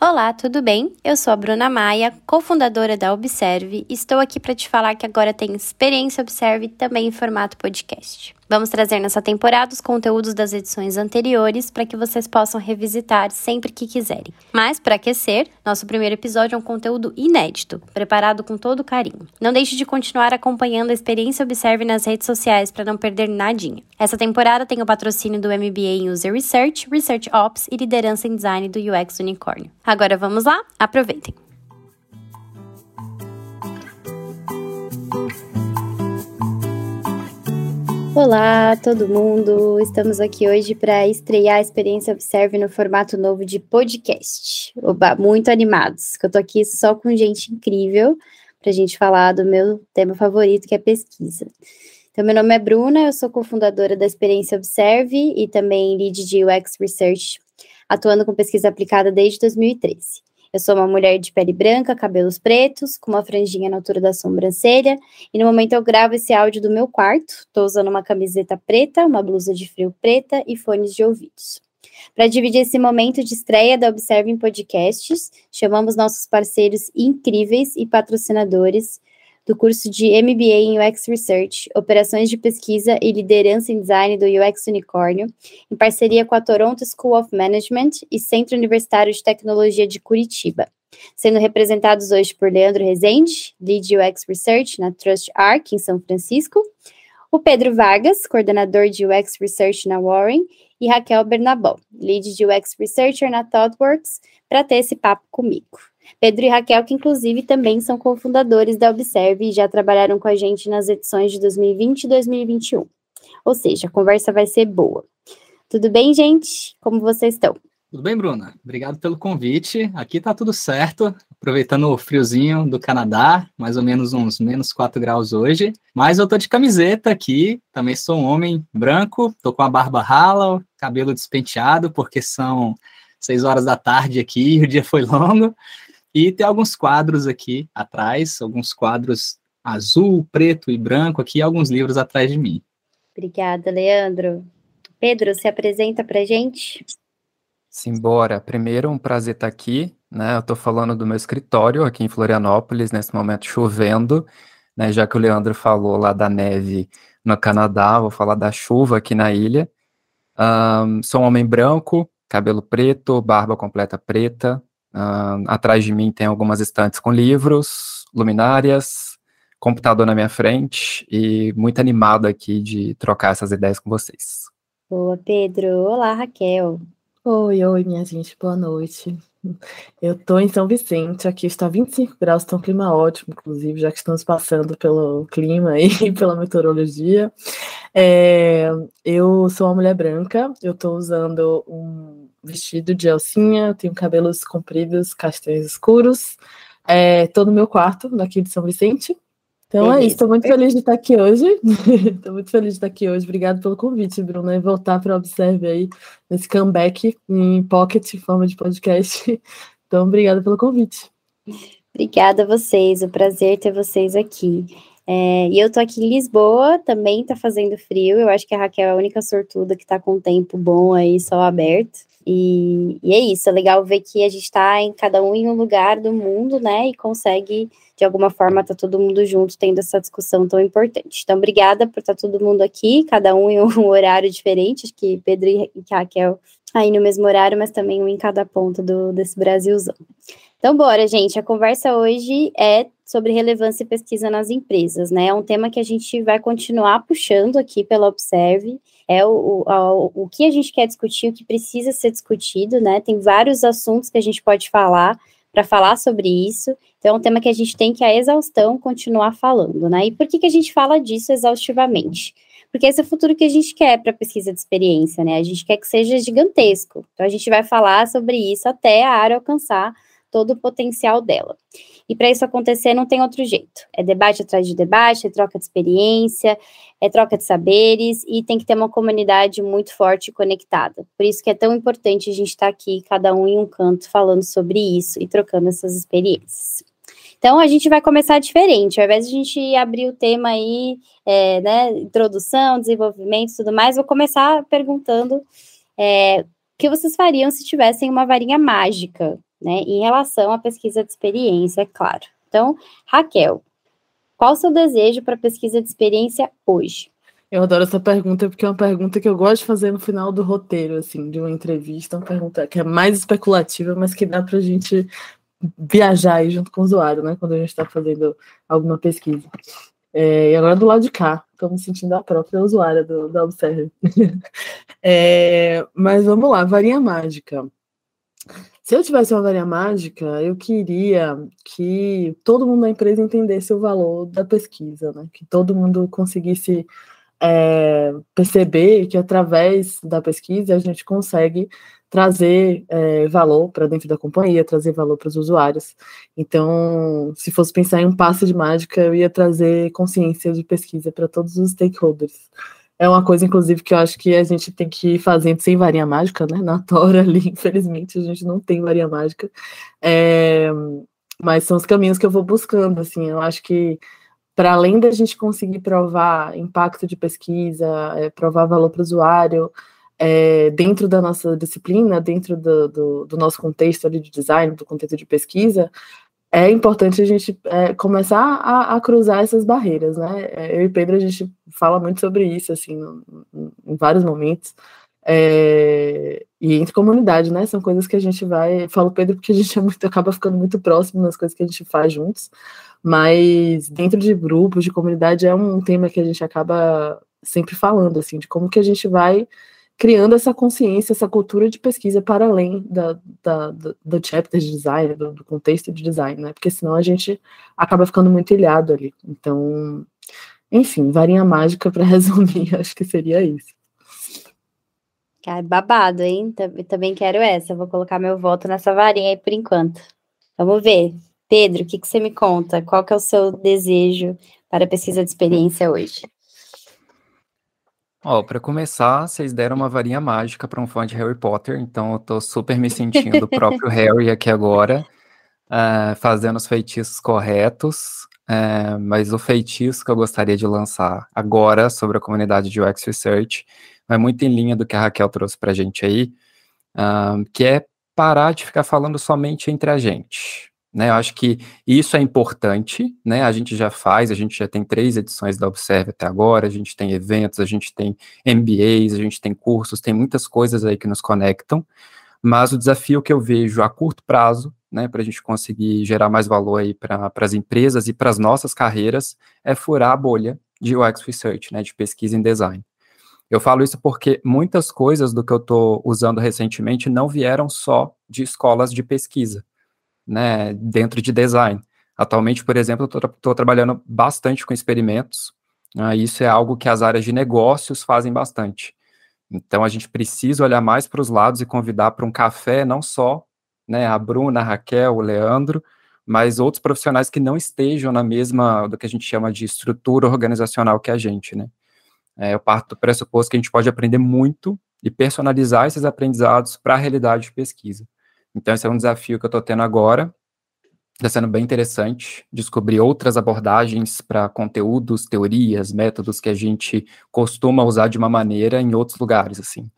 Olá, tudo bem? Eu sou a Bruna Maia, cofundadora da Observe, estou aqui para te falar que agora tem Experiência Observe também em formato podcast. Vamos trazer nessa temporada os conteúdos das edições anteriores para que vocês possam revisitar sempre que quiserem. Mas, para aquecer, nosso primeiro episódio é um conteúdo inédito, preparado com todo carinho. Não deixe de continuar acompanhando a Experiência Observe nas redes sociais para não perder nadinha. Essa temporada tem o patrocínio do MBA em User Research, Research Ops e Liderança em Design do UX Unicórnio. Agora vamos lá? Aproveitem! Olá, todo mundo! Estamos aqui hoje para estrear a experiência Observe no formato novo de podcast. Oba, muito animados, que eu tô aqui só com gente incrível para a gente falar do meu tema favorito, que é pesquisa. Então, meu nome é Bruna, eu sou cofundadora da Experiência Observe e também lead de UX Research, atuando com pesquisa aplicada desde 2013. Eu sou uma mulher de pele branca, cabelos pretos, com uma franjinha na altura da sobrancelha, e no momento eu gravo esse áudio do meu quarto. Estou usando uma camiseta preta, uma blusa de frio preta e fones de ouvidos. Para dividir esse momento de estreia da Observe em Podcasts, chamamos nossos parceiros incríveis e patrocinadores do curso de MBA em UX Research, Operações de Pesquisa e Liderança em Design do UX Unicórnio, em parceria com a Toronto School of Management e Centro Universitário de Tecnologia de Curitiba, sendo representados hoje por Leandro Rezende, Lead UX Research na Trust Arc, em São Francisco, o Pedro Vargas, coordenador de UX Research na Warren, e Raquel Bernabó, Lead de UX Researcher na ThoughtWorks, para ter esse papo comigo. Pedro e Raquel, que inclusive também são cofundadores da Observe e já trabalharam com a gente nas edições de 2020 e 2021. Ou seja, a conversa vai ser boa. Tudo bem, gente? Como vocês estão? Tudo bem, Bruna? Obrigado pelo convite. Aqui tá tudo certo, aproveitando o friozinho do Canadá, mais ou menos uns menos 4 graus hoje. Mas eu tô de camiseta aqui, também sou um homem branco, tô com a barba rala, cabelo despenteado, porque são 6 horas da tarde aqui o dia foi longo. E tem alguns quadros aqui atrás, alguns quadros azul, preto e branco aqui, alguns livros atrás de mim. Obrigada, Leandro. Pedro, se apresenta para gente. Simbora. Primeiro, um prazer estar aqui. Né? Eu estou falando do meu escritório aqui em Florianópolis, nesse momento chovendo, né? já que o Leandro falou lá da neve no Canadá, vou falar da chuva aqui na ilha. Um, sou um homem branco, cabelo preto, barba completa preta, Uh, atrás de mim tem algumas estantes com livros, luminárias, computador na minha frente e muito animado aqui de trocar essas ideias com vocês. Boa, Pedro. Olá, Raquel. Oi, oi, minha gente, boa noite. Eu estou em São Vicente, aqui está 25 graus, está um clima ótimo, inclusive, já que estamos passando pelo clima e pela meteorologia. É, eu sou uma mulher branca, eu estou usando um vestido de alcinha, tenho cabelos compridos, castanhos escuros. Estou é, no meu quarto, daqui de São Vicente. Então Beleza. é isso, estou muito feliz de estar aqui hoje. Estou muito feliz de estar aqui hoje. Obrigado pelo convite, Bruno, e voltar para Observe aí nesse comeback em pocket, em forma de podcast. Então, obrigada pelo convite. Obrigada a vocês, o prazer ter vocês aqui. É, e eu tô aqui em Lisboa, também tá fazendo frio. Eu acho que a Raquel é a única sortuda que tá com um tempo bom aí, sol aberto. E, e, é isso, é legal ver que a gente está em cada um em um lugar do mundo, né? E consegue, de alguma forma, tá todo mundo junto tendo essa discussão tão importante. Então, obrigada por estar tá todo mundo aqui, cada um em um horário diferente. Acho que Pedro e Raquel aí no mesmo horário, mas também um em cada ponta do, desse Brasilzão. Então, bora, gente. A conversa hoje é sobre relevância e pesquisa nas empresas, né? É um tema que a gente vai continuar puxando aqui pela Observe é o, o, o que a gente quer discutir, o que precisa ser discutido, né? Tem vários assuntos que a gente pode falar para falar sobre isso. Então, é um tema que a gente tem que, a exaustão, continuar falando, né? E por que, que a gente fala disso exaustivamente? Porque esse é o futuro que a gente quer para a pesquisa de experiência, né? A gente quer que seja gigantesco. Então, a gente vai falar sobre isso até a área alcançar todo o potencial dela. E para isso acontecer, não tem outro jeito. É debate atrás de debate, é troca de experiência, é troca de saberes e tem que ter uma comunidade muito forte e conectada. Por isso que é tão importante a gente estar tá aqui, cada um em um canto, falando sobre isso e trocando essas experiências. Então, a gente vai começar diferente. Ao invés de a gente abrir o tema aí, é, né, introdução, desenvolvimento e tudo mais, vou começar perguntando é, o que vocês fariam se tivessem uma varinha mágica né? Em relação à pesquisa de experiência, é claro. Então, Raquel, qual o seu desejo para pesquisa de experiência hoje? Eu adoro essa pergunta porque é uma pergunta que eu gosto de fazer no final do roteiro, assim, de uma entrevista, uma pergunta que é mais especulativa, mas que dá para a gente viajar aí junto com o usuário, né, quando a gente está fazendo alguma pesquisa. É, e agora do lado de cá, estou me sentindo a própria usuária do, da Observe. é, mas vamos lá, varinha mágica. Se eu tivesse uma varinha mágica, eu queria que todo mundo da empresa entendesse o valor da pesquisa, né? Que todo mundo conseguisse é, perceber que através da pesquisa a gente consegue trazer é, valor para dentro da companhia, trazer valor para os usuários. Então, se fosse pensar em um passo de mágica, eu ia trazer consciência de pesquisa para todos os stakeholders. É uma coisa, inclusive, que eu acho que a gente tem que ir fazendo sem varinha mágica, né? Na Tora ali, infelizmente, a gente não tem varinha mágica. É, mas são os caminhos que eu vou buscando, assim, eu acho que para além da gente conseguir provar impacto de pesquisa, é, provar valor para o usuário, é, dentro da nossa disciplina, dentro do, do, do, nosso contexto ali de design, do contexto de pesquisa, é importante a gente é, começar a, a, cruzar essas barreiras, né? É, eu e Pedro, a gente fala muito sobre isso, assim, em vários momentos, é, e entre comunidade, né? São coisas que a gente vai. Falo Pedro porque a gente é muito, acaba ficando muito próximo nas coisas que a gente faz juntos, mas dentro de grupos, de comunidade, é um tema que a gente acaba sempre falando, assim, de como que a gente vai criando essa consciência, essa cultura de pesquisa para além da, da, do, do chapter de design, do, do, contexto de design, né? Porque senão a gente acaba ficando muito ilhado ali. Então, enfim, varinha mágica para resumir, acho que seria isso. Cara, babado, hein? Também quero essa. Vou colocar meu voto nessa varinha aí por enquanto. Vamos ver. Pedro, o que, que você me conta? Qual que é o seu desejo para a pesquisa de experiência hoje? Ó, para começar, vocês deram uma varinha mágica para um fã de Harry Potter, então eu tô super me sentindo o próprio Harry aqui agora, uh, fazendo os feitiços corretos, uh, mas o feitiço que eu gostaria de lançar agora sobre a comunidade de UX Research vai muito em linha do que a Raquel trouxe para a gente aí, uh, que é parar de ficar falando somente entre a gente. Né, eu acho que isso é importante, né? A gente já faz, a gente já tem três edições da Observe até agora, a gente tem eventos, a gente tem MBAs, a gente tem cursos, tem muitas coisas aí que nos conectam, mas o desafio que eu vejo a curto prazo, né, para a gente conseguir gerar mais valor aí para as empresas e para as nossas carreiras, é furar a bolha de UX Research, né, de pesquisa em design. Eu falo isso porque muitas coisas do que eu estou usando recentemente não vieram só de escolas de pesquisa né, dentro de design. Atualmente, por exemplo, eu estou trabalhando bastante com experimentos, né, isso é algo que as áreas de negócios fazem bastante. Então, a gente precisa olhar mais para os lados e convidar para um café, não só né, a Bruna, a Raquel, o Leandro, mas outros profissionais que não estejam na mesma, do que a gente chama de estrutura organizacional que a gente, né. É, eu parto do pressuposto que a gente pode aprender muito e personalizar esses aprendizados para a realidade de pesquisa. Então, esse é um desafio que eu estou tendo agora. Está sendo bem interessante descobrir outras abordagens para conteúdos, teorias, métodos que a gente costuma usar de uma maneira em outros lugares, assim.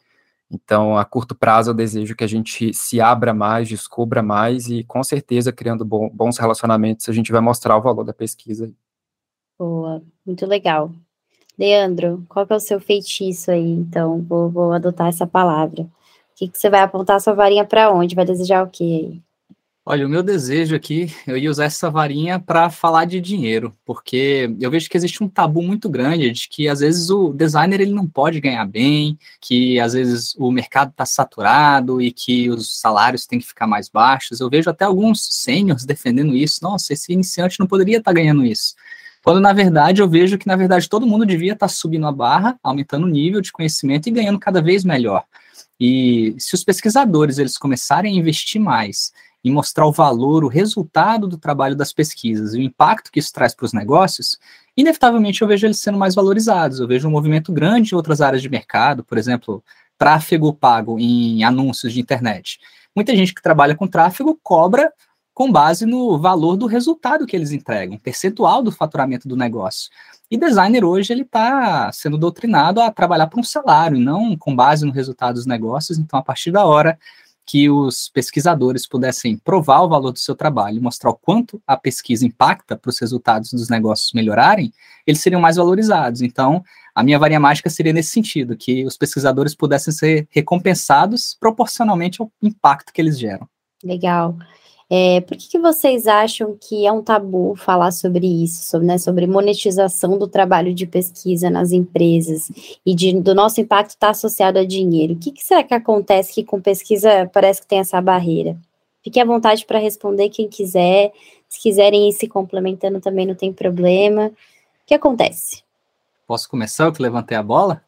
Então, a curto prazo, eu desejo que a gente se abra mais, descubra mais e, com certeza, criando bons relacionamentos, a gente vai mostrar o valor da pesquisa. Boa, muito legal. Leandro, qual é o seu feitiço aí? Então, vou, vou adotar essa palavra que, que você vai apontar sua varinha para onde? Vai desejar o quê? Olha, o meu desejo aqui, eu ia usar essa varinha para falar de dinheiro, porque eu vejo que existe um tabu muito grande de que às vezes o designer ele não pode ganhar bem, que às vezes o mercado está saturado e que os salários têm que ficar mais baixos. Eu vejo até alguns sêniors defendendo isso. Nossa, esse iniciante não poderia estar tá ganhando isso. Quando na verdade eu vejo que na verdade todo mundo devia estar tá subindo a barra, aumentando o nível de conhecimento e ganhando cada vez melhor. E se os pesquisadores eles começarem a investir mais e mostrar o valor, o resultado do trabalho das pesquisas e o impacto que isso traz para os negócios, inevitavelmente eu vejo eles sendo mais valorizados. Eu vejo um movimento grande em outras áreas de mercado, por exemplo, tráfego pago em anúncios de internet. Muita gente que trabalha com tráfego cobra com base no valor do resultado que eles entregam, percentual do faturamento do negócio. E designer hoje ele está sendo doutrinado a trabalhar por um salário, não com base no resultado dos negócios. Então, a partir da hora que os pesquisadores pudessem provar o valor do seu trabalho, mostrar o quanto a pesquisa impacta para os resultados dos negócios melhorarem, eles seriam mais valorizados. Então, a minha varinha mágica seria nesse sentido, que os pesquisadores pudessem ser recompensados proporcionalmente ao impacto que eles geram. Legal. É, por que, que, vocês acham que é um tabu falar sobre isso, sobre, né, sobre monetização do trabalho de pesquisa nas empresas e de, do nosso impacto estar tá associado a dinheiro? O que, que, será que acontece que com pesquisa parece que tem essa barreira? Fique à vontade para responder quem quiser. Se quiserem ir se complementando também não tem problema. O que acontece? Posso começar? Eu que levantei a bola?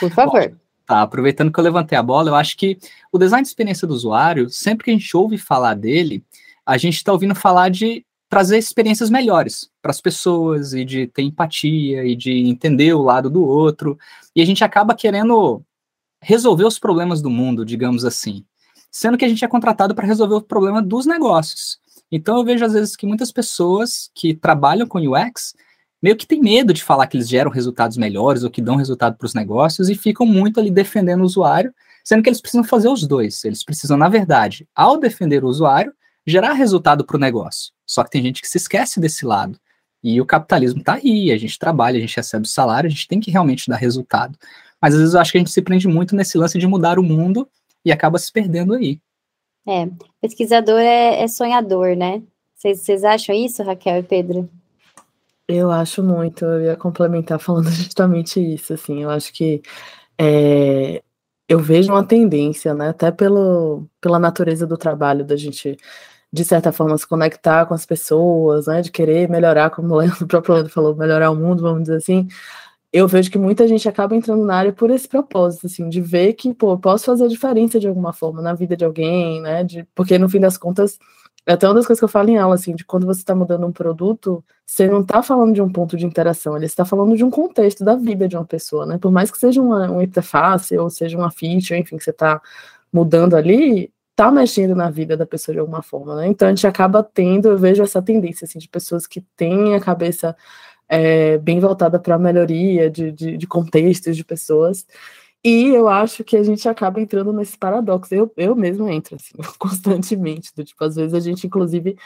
Por favor. Bom, Tá, aproveitando que eu levantei a bola, eu acho que o design de experiência do usuário, sempre que a gente ouve falar dele, a gente está ouvindo falar de trazer experiências melhores para as pessoas e de ter empatia e de entender o lado do outro. E a gente acaba querendo resolver os problemas do mundo, digamos assim, sendo que a gente é contratado para resolver o problema dos negócios. Então eu vejo às vezes que muitas pessoas que trabalham com UX meio que tem medo de falar que eles geram resultados melhores ou que dão resultado para os negócios e ficam muito ali defendendo o usuário, sendo que eles precisam fazer os dois. Eles precisam, na verdade, ao defender o usuário, gerar resultado para o negócio. Só que tem gente que se esquece desse lado. E o capitalismo está aí, a gente trabalha, a gente recebe o salário, a gente tem que realmente dar resultado. Mas às vezes eu acho que a gente se prende muito nesse lance de mudar o mundo e acaba se perdendo aí. É, pesquisador é, é sonhador, né? Vocês acham isso, Raquel e Pedro? Eu acho muito, eu ia complementar falando justamente isso, assim, eu acho que é, eu vejo uma tendência, né, até pelo, pela natureza do trabalho, da gente, de certa forma, se conectar com as pessoas, né, de querer melhorar, como o, próprio Leandro falou, melhorar o mundo, vamos dizer assim, eu vejo que muita gente acaba entrando na área por esse propósito, assim, de ver que, pô, posso fazer a diferença de alguma forma na vida de alguém, né, de, porque no fim das contas até uma das coisas que eu falo em aula, assim, de quando você está mudando um produto, você não está falando de um ponto de interação, ele está falando de um contexto da vida de uma pessoa, né? Por mais que seja uma, uma interface ou seja uma feature, enfim, que você está mudando ali, está mexendo na vida da pessoa de alguma forma, né? Então a gente acaba tendo, eu vejo essa tendência, assim, de pessoas que têm a cabeça é, bem voltada para a melhoria de, de, de contextos de pessoas, e eu acho que a gente acaba entrando nesse paradoxo. Eu, eu mesmo entro, assim, constantemente. Do, tipo, às vezes a gente, inclusive,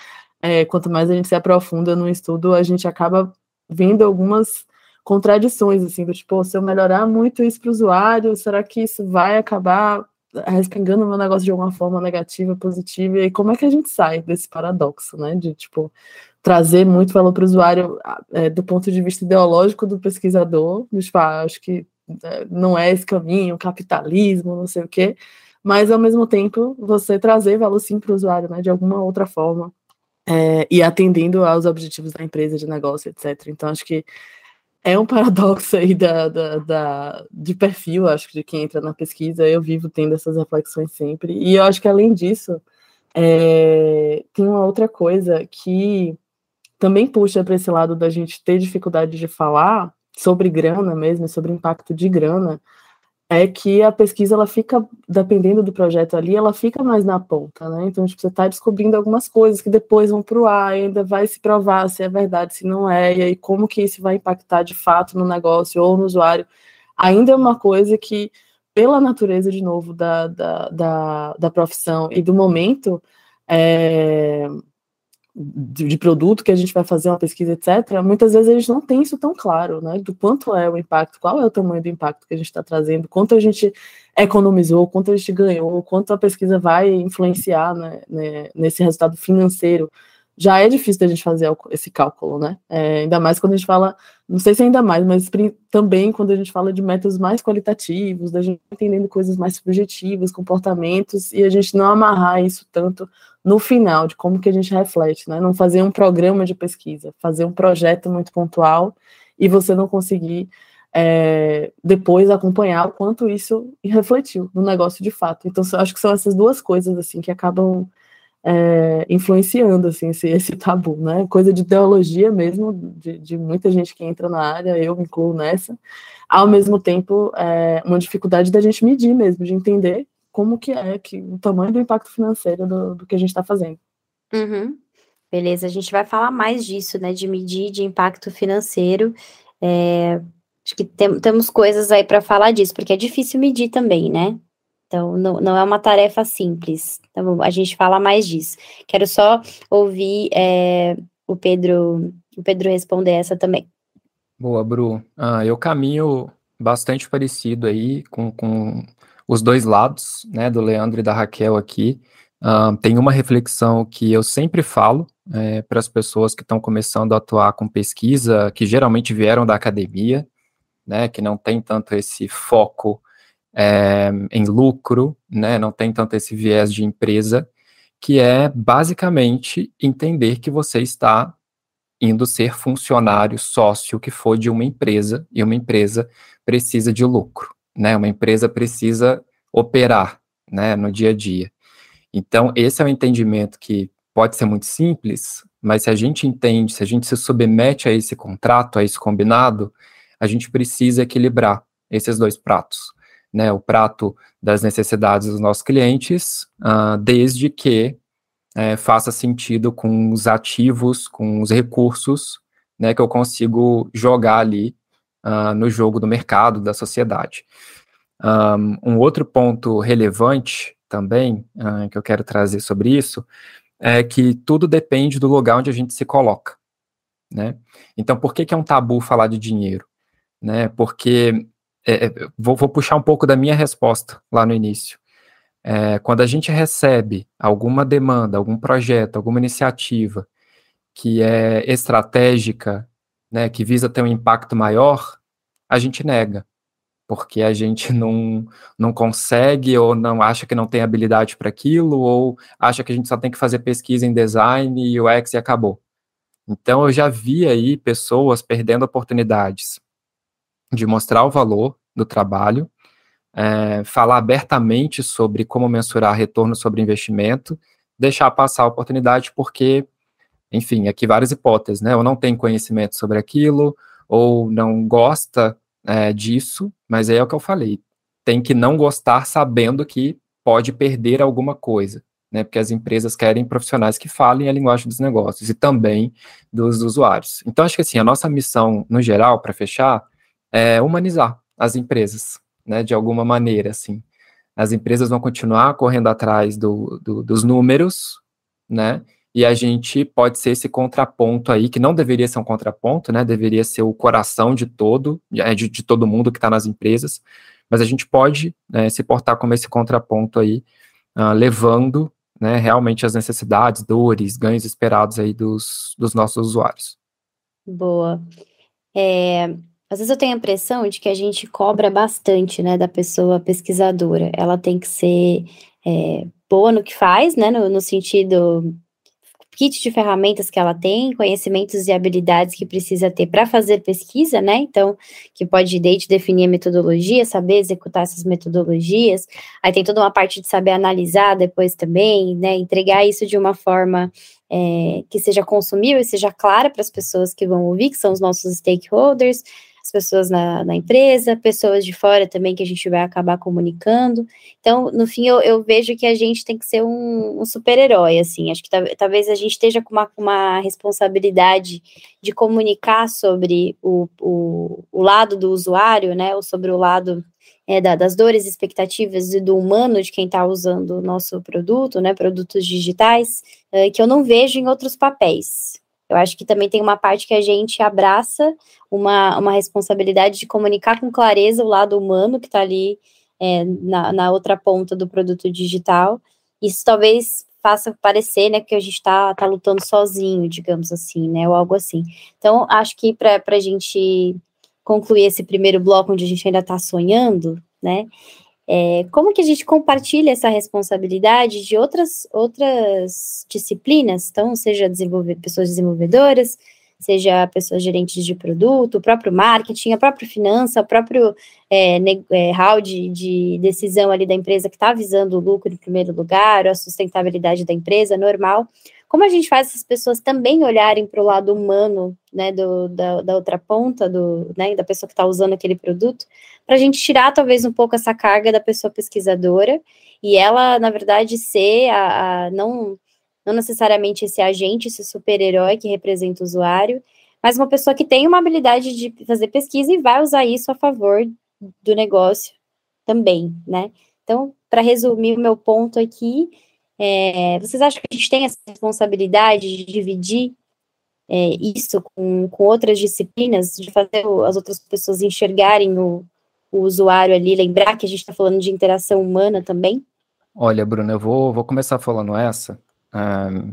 é, quanto mais a gente se aprofunda no estudo, a gente acaba vendo algumas contradições, assim, do tipo, se eu melhorar muito isso para o usuário, será que isso vai acabar respingando o meu negócio de alguma forma negativa, positiva? E como é que a gente sai desse paradoxo, né? De, tipo, trazer muito valor para o usuário é, do ponto de vista ideológico do pesquisador, tipo, ah, acho que não é esse caminho, capitalismo, não sei o quê, mas ao mesmo tempo você trazer valor sim para o usuário, né, de alguma outra forma, é, e atendendo aos objetivos da empresa de negócio, etc. Então acho que é um paradoxo aí da, da, da, de perfil, acho que de quem entra na pesquisa, eu vivo tendo essas reflexões sempre, e eu acho que além disso, é, tem uma outra coisa que também puxa para esse lado da gente ter dificuldade de falar, sobre grana mesmo, sobre impacto de grana, é que a pesquisa ela fica, dependendo do projeto ali, ela fica mais na ponta, né? Então, tipo, você está descobrindo algumas coisas que depois vão para o ar, ainda vai se provar se é verdade, se não é, e aí como que isso vai impactar de fato no negócio ou no usuário. Ainda é uma coisa que, pela natureza, de novo, da, da, da, da profissão e do momento, é, de, de, produto que a gente vai fazer uma pesquisa, etc., muitas vezes a gente não tem isso tão claro, né? Do quanto é o impacto, qual é o tamanho do impacto que a gente está trazendo, quanto a gente economizou, quanto a gente ganhou, quanto a pesquisa vai influenciar né, né, nesse resultado financeiro. Já é difícil da gente fazer esse cálculo, né? É, ainda mais quando a gente fala, não sei se ainda mais, mas também quando a gente fala de métodos mais qualitativos, da gente entendendo coisas mais subjetivas, comportamentos, e a gente não amarrar isso tanto no final de como que a gente reflete, né? Não fazer um programa de pesquisa, fazer um projeto muito pontual e você não conseguir é, depois acompanhar o quanto isso refletiu no negócio de fato. Então, acho que são essas duas coisas assim que acabam é, influenciando assim esse, esse, tabu, né? Coisa de ideologia mesmo, de, de, muita gente que entra na área, eu me incluo nessa. Ao mesmo tempo, é, uma dificuldade da gente medir mesmo, de entender como que é que o tamanho do impacto financeiro do, do que a gente está fazendo. Uhum. Beleza, a gente vai falar mais disso, né? De medir de impacto financeiro. É, acho que tem, temos coisas aí para falar disso, porque é difícil medir também, né? Então, não, não é uma tarefa simples. Então, a gente fala mais disso. Quero só ouvir é, o Pedro o Pedro responder essa também. Boa, Bru. Ah, eu caminho bastante parecido aí com, com os dois lados, né, do Leandro e da Raquel aqui. Uh, tem uma reflexão que eu sempre falo é, para as pessoas que estão começando a atuar com pesquisa, que geralmente vieram da academia, né, que não tem tanto esse foco é, em lucro, né, não tem tanto esse viés de empresa, que é basicamente entender que você está indo ser funcionário, sócio, que for de uma empresa, e uma empresa precisa de lucro, né? Uma empresa precisa operar, né, no dia a dia. Então, esse é um entendimento que pode ser muito simples, mas se a gente entende, se a gente se submete a esse contrato, a esse combinado, a gente precisa equilibrar esses dois pratos, né? O prato das necessidades dos nossos clientes, uh, desde que é, faça sentido com os ativos, com os recursos, né, que eu consigo jogar ali uh, no jogo do mercado, da sociedade. Um, um outro ponto relevante também, uh, que eu quero trazer sobre isso, é que tudo depende do lugar onde a gente se coloca, né? Então, por que, que é um tabu falar de dinheiro? Né? Porque, é, é vou, vou puxar um pouco da minha resposta lá no início. É, quando a gente recebe alguma demanda, algum projeto, alguma iniciativa que é estratégica, né, que visa ter um impacto maior, a gente nega, porque a gente não, não consegue ou não acha que não tem habilidade para aquilo, ou acha que a gente só tem que fazer pesquisa em design e UX e acabou. Então eu já vi aí pessoas perdendo oportunidades de mostrar o valor do trabalho é, falar abertamente sobre como mensurar retorno sobre investimento, deixar passar a oportunidade, porque, enfim, aqui várias hipóteses, né? Ou não tem conhecimento sobre aquilo, ou não gosta é, disso, mas é o que eu falei. Tem que não gostar sabendo que pode perder alguma coisa, né? Porque as empresas querem profissionais que falem a linguagem dos negócios e também dos usuários. Então, acho que assim, a nossa missão, no geral, para fechar, é humanizar as empresas, né, de alguma maneira, assim. As empresas vão continuar correndo atrás do, do, dos números, né, e a gente pode ser esse contraponto aí, que não deveria ser um contraponto, né, deveria ser o coração de todo, de, de todo mundo que está nas empresas, mas a gente pode né, se portar como esse contraponto aí, uh, levando né, realmente as necessidades, dores, ganhos esperados aí dos, dos nossos usuários. Boa. É, às vezes eu tenho a impressão de que a gente cobra bastante, né, da pessoa pesquisadora. Ela tem que ser é, boa no que faz, né, no, no sentido kit de ferramentas que ela tem, conhecimentos e habilidades que precisa ter para fazer pesquisa, né? Então, que pode desde definir a metodologia, saber executar essas metodologias. Aí tem toda uma parte de saber analisar depois também, né? Entregar isso de uma forma é, que seja consumível e seja clara para as pessoas que vão ouvir, que são os nossos stakeholders as pessoas na, na, empresa, pessoas de fora também que a gente vai acabar comunicando. Então, no fim, eu, eu vejo que a gente tem que ser um, um super-herói, assim. Acho que talvez a gente esteja com uma, uma responsabilidade de comunicar sobre o, o, o, lado do usuário, né, ou sobre o lado é, da, das dores, expectativas e do humano de quem está usando o nosso produto, né, produtos digitais, é, que eu não vejo em outros papéis. Eu acho que também tem uma parte que a gente abraça uma, uma responsabilidade de comunicar com clareza o lado humano que está ali é, na, na outra ponta do produto digital. Isso talvez faça parecer, né, que a gente está tá lutando sozinho, digamos assim, né, ou algo assim. Então, acho que para a gente concluir esse primeiro bloco onde a gente ainda está sonhando, né, é, como que a gente compartilha essa responsabilidade de outras, outras disciplinas, então, seja desenvolver, pessoas desenvolvedoras, seja pessoas gerentes de produto, o próprio marketing, a própria finança, o próprio é, é, hall de, de, decisão ali da empresa que está visando o lucro em primeiro lugar, a sustentabilidade da empresa, normal. Como a gente faz essas pessoas também olharem para o lado humano, né, do, da, da outra ponta, do, né, da pessoa que está usando aquele produto, para a gente tirar talvez um pouco essa carga da pessoa pesquisadora e ela, na verdade, ser a, a não, não necessariamente esse agente, esse super-herói que representa o usuário, mas uma pessoa que tem uma habilidade de fazer pesquisa e vai usar isso a favor do negócio também, né? Então, para resumir o meu ponto aqui, é, vocês acham que a gente tem essa responsabilidade de dividir é, isso com, com outras disciplinas, de fazer as outras pessoas enxergarem o, o usuário ali, lembrar que a gente está falando de interação humana também? Olha, Bruno, eu vou, vou começar falando essa, um,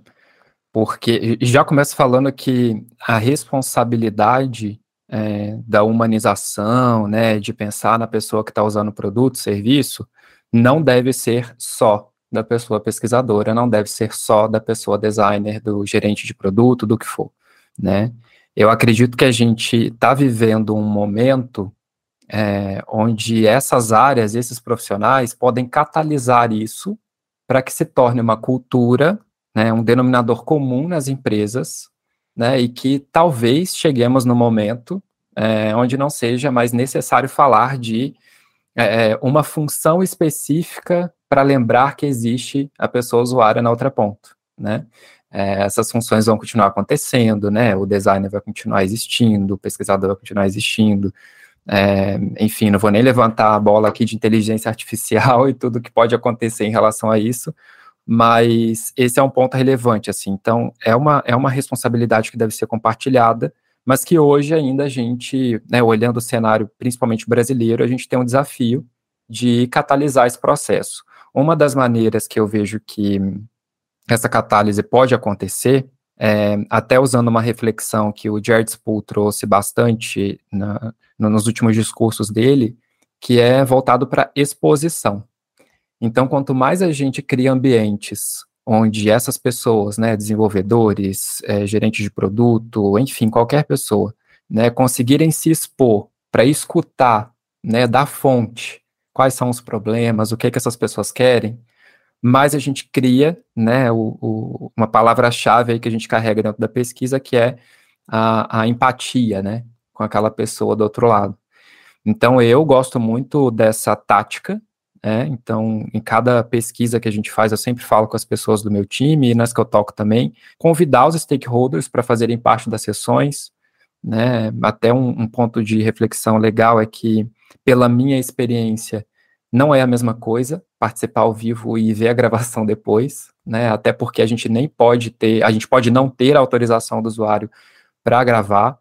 porque já começo falando que a responsabilidade é, da humanização, né, de pensar na pessoa que está usando o produto, serviço, não deve ser só da pessoa pesquisadora, não deve ser só da pessoa designer, do gerente de produto, do que for, né? Eu acredito que a gente está vivendo um momento é, onde essas áreas, esses profissionais podem catalisar isso para que se torne uma cultura, né, um denominador comum nas empresas, né, e que talvez cheguemos no momento é, onde não seja mais necessário falar de é, uma função específica para lembrar que existe a pessoa usuária na outra ponta, né? É, essas funções vão continuar acontecendo, né? O designer vai continuar existindo, o pesquisador vai continuar existindo. É, enfim, não vou nem levantar a bola aqui de inteligência artificial e tudo que pode acontecer em relação a isso, mas esse é um ponto relevante, assim. Então, é uma, é uma responsabilidade que deve ser compartilhada, mas que hoje ainda a gente, né, olhando o cenário principalmente brasileiro, a gente tem um desafio de catalisar esse processo. Uma das maneiras que eu vejo que essa catálise pode acontecer, é, até usando uma reflexão que o Jared Spool trouxe bastante na, nos últimos discursos dele, que é voltado para exposição. Então, quanto mais a gente cria ambientes onde essas pessoas, né, desenvolvedores, é, gerentes de produto, enfim, qualquer pessoa, né, conseguirem se expor para escutar, né, da fonte quais são os problemas, o que, que essas pessoas querem, mais a gente cria, né, o, o, uma palavra-chave que a gente carrega dentro da pesquisa, que é a, a empatia, né, com aquela pessoa do outro lado. Então, eu gosto muito dessa tática, né, então, em cada pesquisa que a gente faz, eu sempre falo com as pessoas do meu time, e nas que eu toco também, convidar os stakeholders para fazerem parte das sessões, né, até um, um ponto de reflexão legal é que pela minha experiência, não é a mesma coisa participar ao vivo e ver a gravação depois, né? Até porque a gente nem pode ter, a gente pode não ter a autorização do usuário para gravar.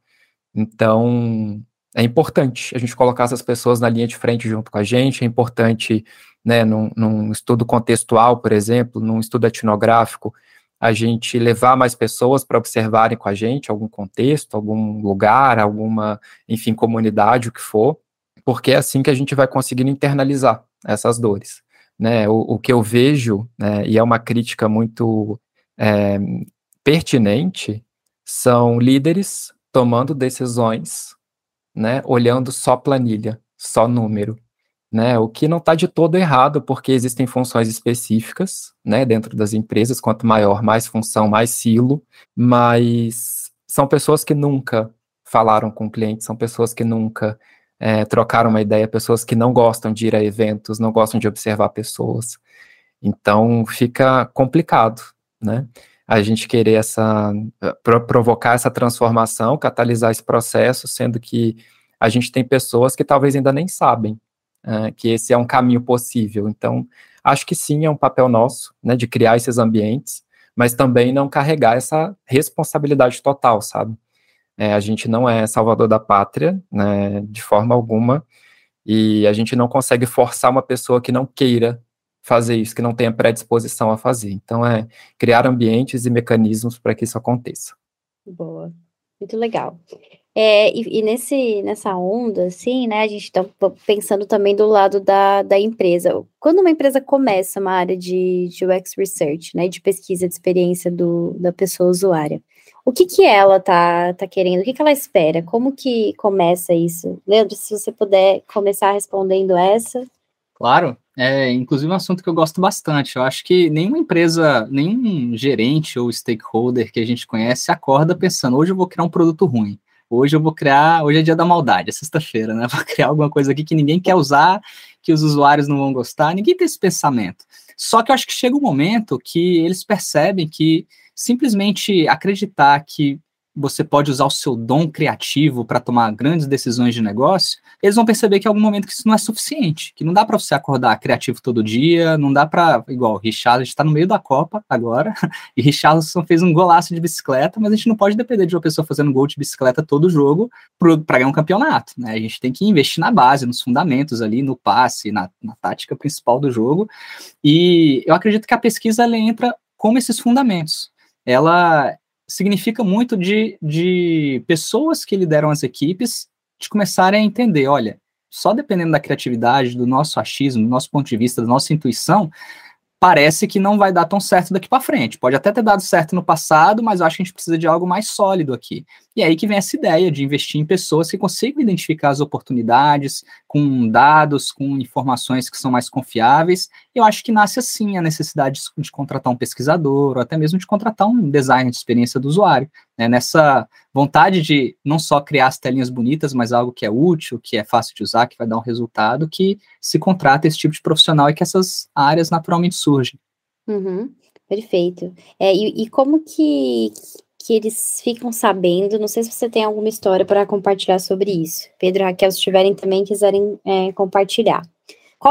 Então, é importante a gente colocar essas pessoas na linha de frente junto com a gente, é importante, né, num, num estudo contextual, por exemplo, num estudo etnográfico, a gente levar mais pessoas para observarem com a gente algum contexto, algum lugar, alguma, enfim, comunidade, o que for, porque é assim que a gente vai conseguindo internalizar essas dores. Né? O, o que eu vejo, né, e é uma crítica muito é, pertinente, são líderes tomando decisões, né, olhando só planilha, só número. Né, o que não está de todo errado, porque existem funções específicas né, dentro das empresas, quanto maior, mais função, mais silo, mas são pessoas que nunca falaram com o cliente, são pessoas que nunca é, trocar uma ideia, pessoas que não gostam de ir a eventos, não gostam de observar pessoas. Então fica complicado, né? A gente querer essa provocar essa transformação, catalisar esse processo, sendo que a gente tem pessoas que talvez ainda nem sabem é, que esse é um caminho possível. Então, acho que sim, é um papel nosso, né, de criar esses ambientes, mas também não carregar essa responsabilidade total, sabe? É, a gente não é salvador da pátria, né, de forma alguma, e a gente não consegue forçar uma pessoa que não queira fazer isso, que não tenha predisposição a fazer. Então, é criar ambientes e mecanismos para que isso aconteça. Boa, muito legal. É, e, e, nesse, nessa onda, assim, né, a gente está pensando também do lado da, da empresa. Quando uma empresa começa uma área de, de UX Research, né, de pesquisa de experiência do, da pessoa usuária, o que que ela tá, tá querendo? O que que ela espera? Como que começa isso? Leandro, se você puder começar respondendo essa. Claro, é inclusive um assunto que eu gosto bastante. Eu acho que nenhuma empresa, nenhum gerente ou stakeholder que a gente conhece acorda pensando, hoje eu vou criar um produto ruim. Hoje eu vou criar, hoje é dia da maldade, é sexta-feira, né? Vou criar alguma coisa aqui que ninguém quer usar, que os usuários não vão gostar, ninguém tem esse pensamento. Só que eu acho que chega um momento que eles percebem que simplesmente acreditar que você pode usar o seu dom criativo para tomar grandes decisões de negócio, eles vão perceber que em algum momento que isso não é suficiente, que não dá para você acordar criativo todo dia, não dá para, igual, Richard está no meio da Copa agora, e Richardson fez um golaço de bicicleta, mas a gente não pode depender de uma pessoa fazendo gol de bicicleta todo jogo para ganhar um campeonato, né? A gente tem que investir na base, nos fundamentos ali, no passe, na, na tática principal do jogo, e eu acredito que a pesquisa ela entra como esses fundamentos. Ela significa muito de, de pessoas que lideram as equipes de começarem a entender, olha, só dependendo da criatividade, do nosso achismo, do nosso ponto de vista, da nossa intuição, parece que não vai dar tão certo daqui para frente. Pode até ter dado certo no passado, mas eu acho que a gente precisa de algo mais sólido aqui. E é aí que vem essa ideia de investir em pessoas que consigam identificar as oportunidades com dados, com informações que são mais confiáveis. Eu acho que nasce assim a necessidade de contratar um pesquisador, ou até mesmo de contratar um designer de experiência do usuário, né? nessa vontade de não só criar as telinhas bonitas, mas algo que é útil, que é fácil de usar, que vai dar um resultado, que se contrata esse tipo de profissional e que essas áreas naturalmente surgem. Uhum, perfeito. É, e, e como que, que eles ficam sabendo? Não sei se você tem alguma história para compartilhar sobre isso. Pedro e Raquel, se tiverem também, quiserem é, compartilhar.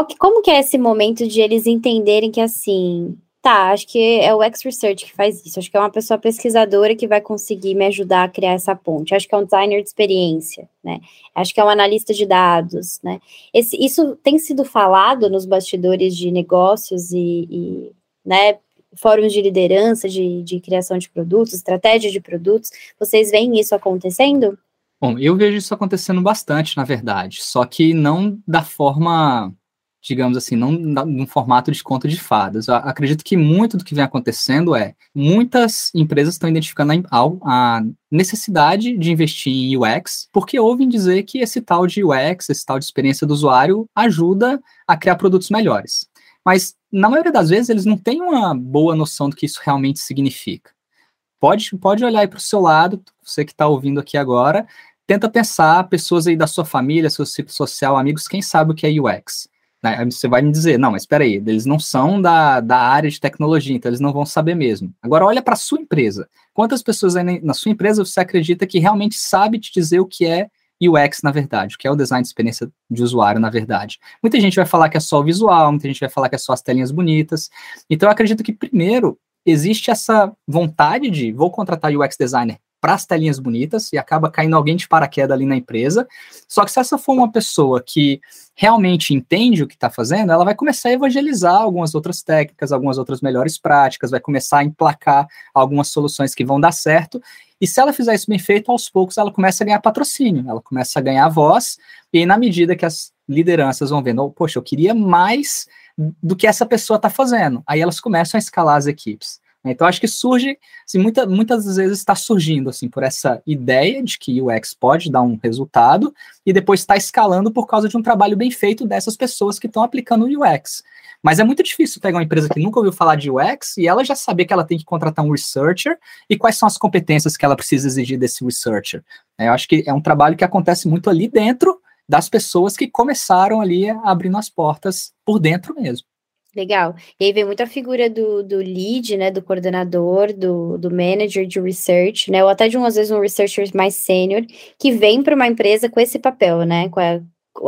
Que, como que é esse momento de eles entenderem que, assim, Tá, acho que é o X-Research que faz isso. Acho que é uma pessoa pesquisadora que vai conseguir me ajudar a criar essa ponte. Acho que é um designer de experiência, né? Acho que é um analista de dados, né? Esse, isso tem sido falado nos bastidores de negócios e, e né, fóruns de liderança, de, de criação de produtos, estratégia de produtos. Vocês veem isso acontecendo? Bom, eu vejo isso acontecendo bastante, na verdade, só que não da forma digamos assim, não num formato de conto de fadas. Eu acredito que muito do que vem acontecendo é muitas empresas estão identificando a, a necessidade de investir em UX, porque ouvem dizer que esse tal de UX, esse tal de experiência do usuário, ajuda a criar produtos melhores. Mas, na maioria das vezes, eles não têm uma boa noção do que isso realmente significa. Pode, pode olhar aí para o seu lado, você que está ouvindo aqui agora, tenta pensar pessoas aí da sua família, seu ciclo social, amigos, quem sabe o que é UX. Aí você vai me dizer, não, mas espera aí, eles não são da, da área de tecnologia, então eles não vão saber mesmo. Agora olha para a sua empresa. Quantas pessoas aí na sua empresa você acredita que realmente sabe te dizer o que é UX na verdade, que é o design de experiência de usuário na verdade? Muita gente vai falar que é só o visual, muita gente vai falar que é só as telinhas bonitas. Então eu acredito que primeiro existe essa vontade de vou contratar UX designer para as telinhas bonitas e acaba caindo alguém de paraquedas ali na empresa. Só que se essa for uma pessoa que realmente entende o que está fazendo, ela vai começar a evangelizar algumas outras técnicas, algumas outras melhores práticas, vai começar a emplacar algumas soluções que vão dar certo. E se ela fizer isso bem feito, aos poucos ela começa a ganhar patrocínio, ela começa a ganhar voz, e na medida que as lideranças vão vendo, oh, poxa, eu queria mais do que essa pessoa está fazendo, aí elas começam a escalar as equipes. Então, acho que surge, assim, muita, muitas vezes está surgindo, assim, por essa ideia de que o UX pode dar um resultado e depois está escalando por causa de um trabalho bem feito dessas pessoas que estão aplicando o UX. Mas é muito difícil pegar uma empresa que nunca ouviu falar de UX e ela já saber que ela tem que contratar um researcher e quais são as competências que ela precisa exigir desse researcher. É, eu acho que é um trabalho que acontece muito ali dentro das pessoas que começaram ali abrindo as portas por dentro mesmo. Legal. E aí vem muita figura do, do lead, né, do coordenador, do, do manager de research, né, ou até de um, às vezes um researcher mais sênior, que vem para uma empresa com esse papel, né, com a,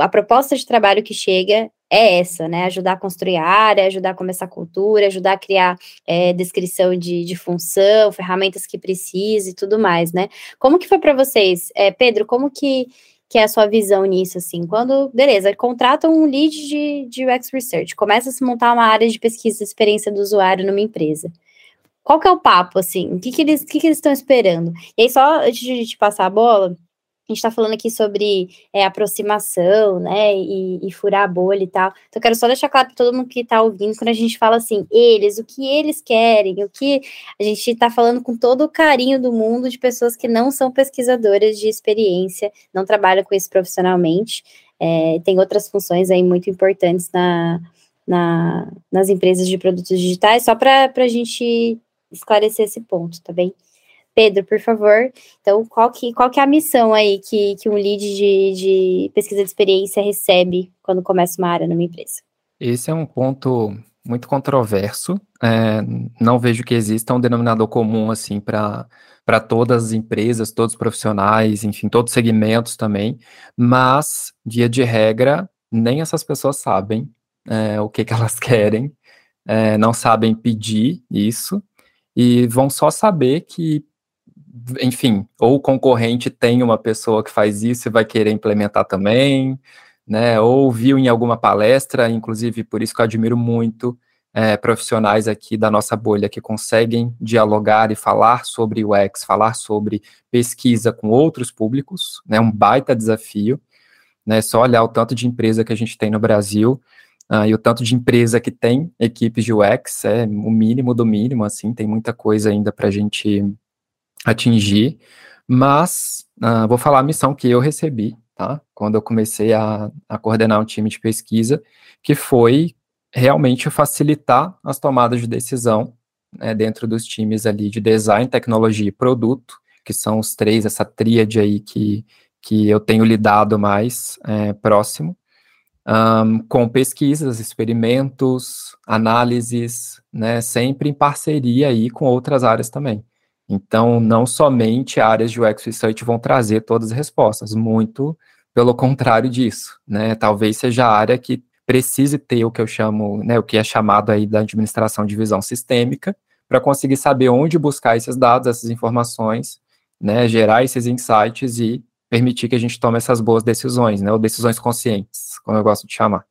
a proposta de trabalho que chega é essa, né? Ajudar a construir a área, ajudar a começar a cultura, ajudar a criar é, descrição de, de função, ferramentas que precise e tudo mais, né? Como que foi para vocês? É, Pedro, como que que é a sua visão nisso, assim? Quando, beleza, contrata um lead de, de UX Research, começa a se montar uma área de pesquisa de experiência do usuário numa empresa. Qual que é o papo, assim? O que, que eles que, que estão esperando? E aí, só antes de te passar a bola, gente está falando aqui sobre é, aproximação, né, e, e, furar a bolha e tal. Então, eu quero só deixar claro para todo mundo que está ouvindo, quando a gente fala assim, eles, o que eles querem, o que a gente está falando com todo o carinho do mundo de pessoas que não são pesquisadoras de experiência, não trabalham com isso profissionalmente, é, tem outras funções aí muito importantes na, na, nas empresas de produtos digitais, só para a gente esclarecer esse ponto, tá bem? Pedro, por favor. Então, qual que, qual que é a missão aí que, que um lead de, de pesquisa de experiência recebe quando começa uma área numa empresa? Esse é um ponto muito controverso. É, não vejo que exista um denominador comum assim para todas as empresas, todos os profissionais, enfim, todos os segmentos também. Mas, via de regra, nem essas pessoas sabem é, o que, que elas querem, é, não sabem pedir isso e vão só saber que enfim, ou o concorrente tem uma pessoa que faz isso e vai querer implementar também, né? Ou viu em alguma palestra, inclusive por isso que eu admiro muito é, profissionais aqui da nossa bolha que conseguem dialogar e falar sobre UX, falar sobre pesquisa com outros públicos, né? Um baita desafio, né? Só olhar o tanto de empresa que a gente tem no Brasil. Uh, e o tanto de empresa que tem equipes de UX é o mínimo do mínimo, assim, tem muita coisa ainda para a gente atingir, mas uh, vou falar a missão que eu recebi, tá? Quando eu comecei a, a coordenar um time de pesquisa, que foi realmente facilitar as tomadas de decisão né, dentro dos times ali de design, tecnologia e produto, que são os três, essa tríade aí que, que eu tenho lidado mais é, próximo, um, com pesquisas, experimentos, análises, né, sempre em parceria aí com outras áreas também. Então, não somente áreas de UX Research vão trazer todas as respostas, muito pelo contrário disso, né? Talvez seja a área que precise ter o que eu chamo, né, o que é chamado aí da administração de visão sistêmica, para conseguir saber onde buscar esses dados, essas informações, né, gerar esses insights e permitir que a gente tome essas boas decisões, né, ou decisões conscientes, como eu gosto de chamar.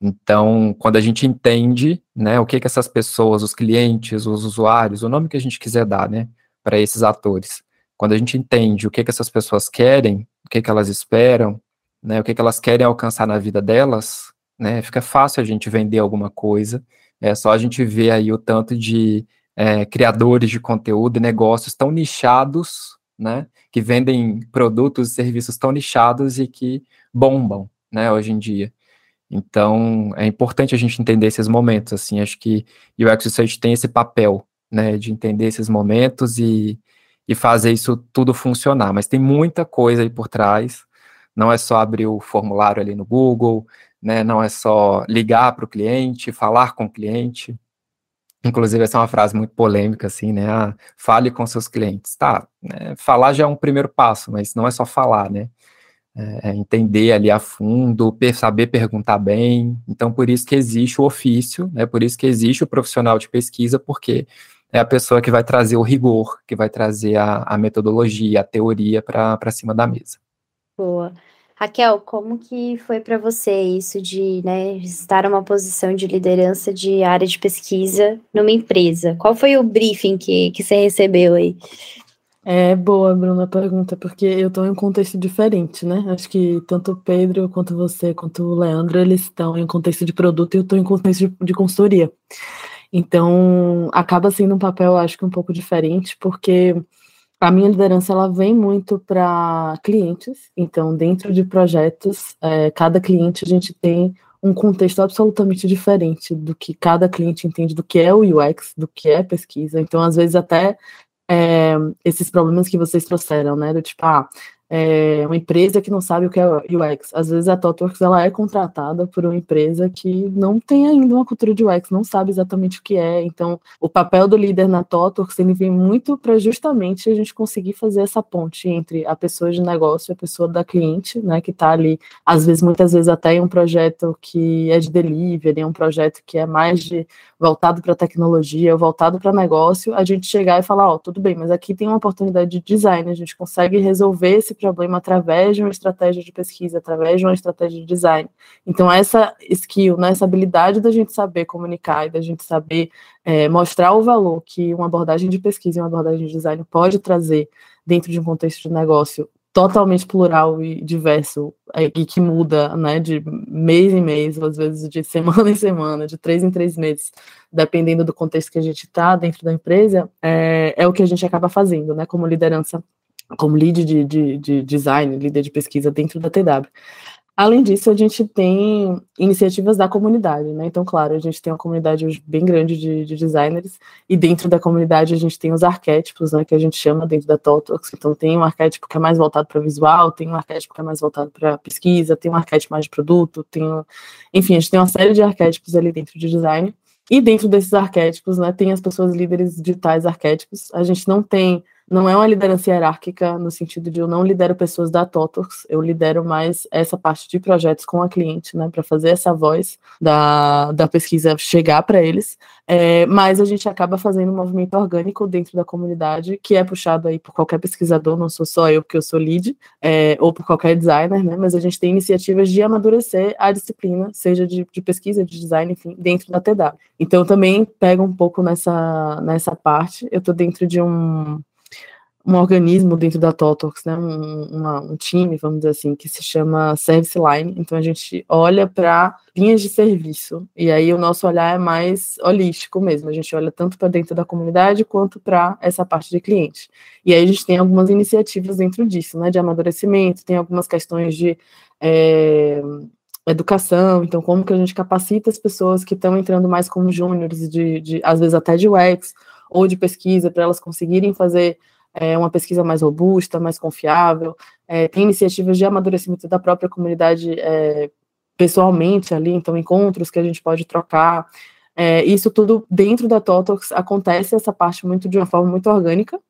Então, quando a gente entende, né, o que que essas pessoas, os clientes, os usuários, o nome que a gente quiser dar, né, para esses atores, quando a gente entende o que que essas pessoas querem, o que que elas esperam, né, o que que elas querem alcançar na vida delas, né, fica fácil a gente vender alguma coisa, é só a gente ver aí o tanto de é, criadores de conteúdo e negócios tão nichados, né, que vendem produtos e serviços tão nichados e que bombam, né, hoje em dia. Então, é importante a gente entender esses momentos, assim, acho que o UX Research tem esse papel, né, de entender esses momentos e, e fazer isso tudo funcionar, mas tem muita coisa aí por trás, não é só abrir o formulário ali no Google, né, não é só ligar para o cliente, falar com o cliente, inclusive essa é uma frase muito polêmica, assim, né, ah, fale com seus clientes, tá, né, falar já é um primeiro passo, mas não é só falar, né, é, é, entender ali a fundo, saber perguntar bem. Então, por isso que existe o ofício, né? Por isso que existe o profissional de pesquisa, porque é a pessoa que vai trazer o rigor, que vai trazer a, a metodologia, a teoria para cima da mesa. Boa. Raquel, como que foi para você isso de né, estar numa posição de liderança de área de pesquisa numa empresa? Qual foi o briefing que, que você recebeu aí? É boa, Bruna, a pergunta, porque eu estou em um contexto diferente, né? Acho que tanto o Pedro quanto você, quanto o Leandro, eles estão em um contexto de produto e eu estou em contexto de, de consultoria. Então, acaba sendo um papel, acho que um pouco diferente, porque a minha liderança ela vem muito para clientes. Então, dentro de projetos, é, cada cliente a gente tem um contexto absolutamente diferente do que cada cliente entende do que é o UX, do que é pesquisa. Então, às vezes até é, esses problemas que vocês trouxeram, né? Do tipo, ah, é uma empresa que não sabe o que é UX. Às vezes a ThoughtWorks ela é contratada por uma empresa que não tem ainda uma cultura de UX, não sabe exatamente o que é. Então, o papel do líder na ThoughtWorks ele vem muito para justamente a gente conseguir fazer essa ponte entre a pessoa de negócio e a pessoa da cliente, né, que está ali, às vezes, muitas vezes até em um projeto que é de delivery, um projeto que é mais de voltado para tecnologia, voltado para negócio, a gente chegar e falar, ó, oh, tudo bem, mas aqui tem uma oportunidade de design, a gente consegue resolver esse problema através de uma estratégia de pesquisa, através de uma estratégia de design. Então, essa skill, né, essa habilidade da gente saber comunicar e da gente saber é, mostrar o valor que uma abordagem de pesquisa e uma abordagem de design pode trazer dentro de um contexto de negócio totalmente plural e diverso é, e que muda, né, de mês em mês, às vezes de semana em semana, de três em três meses, dependendo do contexto que a gente está dentro da empresa, é, é o que a gente acaba fazendo, né, como liderança como lead de, de, de, design, líder de pesquisa dentro da TW. Além disso, a gente tem iniciativas da comunidade, né? Então, claro, a gente tem uma comunidade bem grande de, de designers, e dentro da comunidade a gente tem os arquétipos, né? Que a gente chama dentro da TOTOX. Então, tem um arquétipo que é mais voltado para visual, tem um arquétipo que é mais voltado para pesquisa, tem um arquétipo mais de produto, tem. Um... Enfim, a gente tem uma série de arquétipos ali dentro de design. E dentro desses arquétipos, né, tem as pessoas líderes de tais arquétipos. A gente não tem não é uma liderança hierárquica no sentido de eu não lidero pessoas da Totox, eu lidero mais essa parte de projetos com a cliente, né, para fazer essa voz da, da pesquisa chegar para eles, é, mas a gente acaba fazendo um movimento orgânico dentro da comunidade, que é puxado aí por qualquer pesquisador, não sou só eu, porque eu sou lead, é, ou por qualquer designer, né, mas a gente tem iniciativas de amadurecer a disciplina, seja de, de pesquisa, de design, enfim, dentro da TW. Então também pega um pouco nessa, nessa parte, eu estou dentro de um um organismo dentro da Totox, né, um, uma, um time, vamos dizer assim, que se chama Service Line. Então a gente olha para linhas de serviço e aí o nosso olhar é mais holístico mesmo. A gente olha tanto para dentro da comunidade quanto para essa parte de cliente. E aí a gente tem algumas iniciativas dentro disso, né, de amadurecimento, tem algumas questões de é, educação, então como que a gente capacita as pessoas que estão entrando mais como júniores, de, de, às vezes até de UX ou de pesquisa, para elas conseguirem fazer é, uma pesquisa mais robusta, mais confiável, é, tem iniciativas de amadurecimento da própria comunidade é, pessoalmente ali, então encontros que a gente pode trocar. É, isso tudo dentro da Totox acontece essa parte muito de uma forma muito orgânica,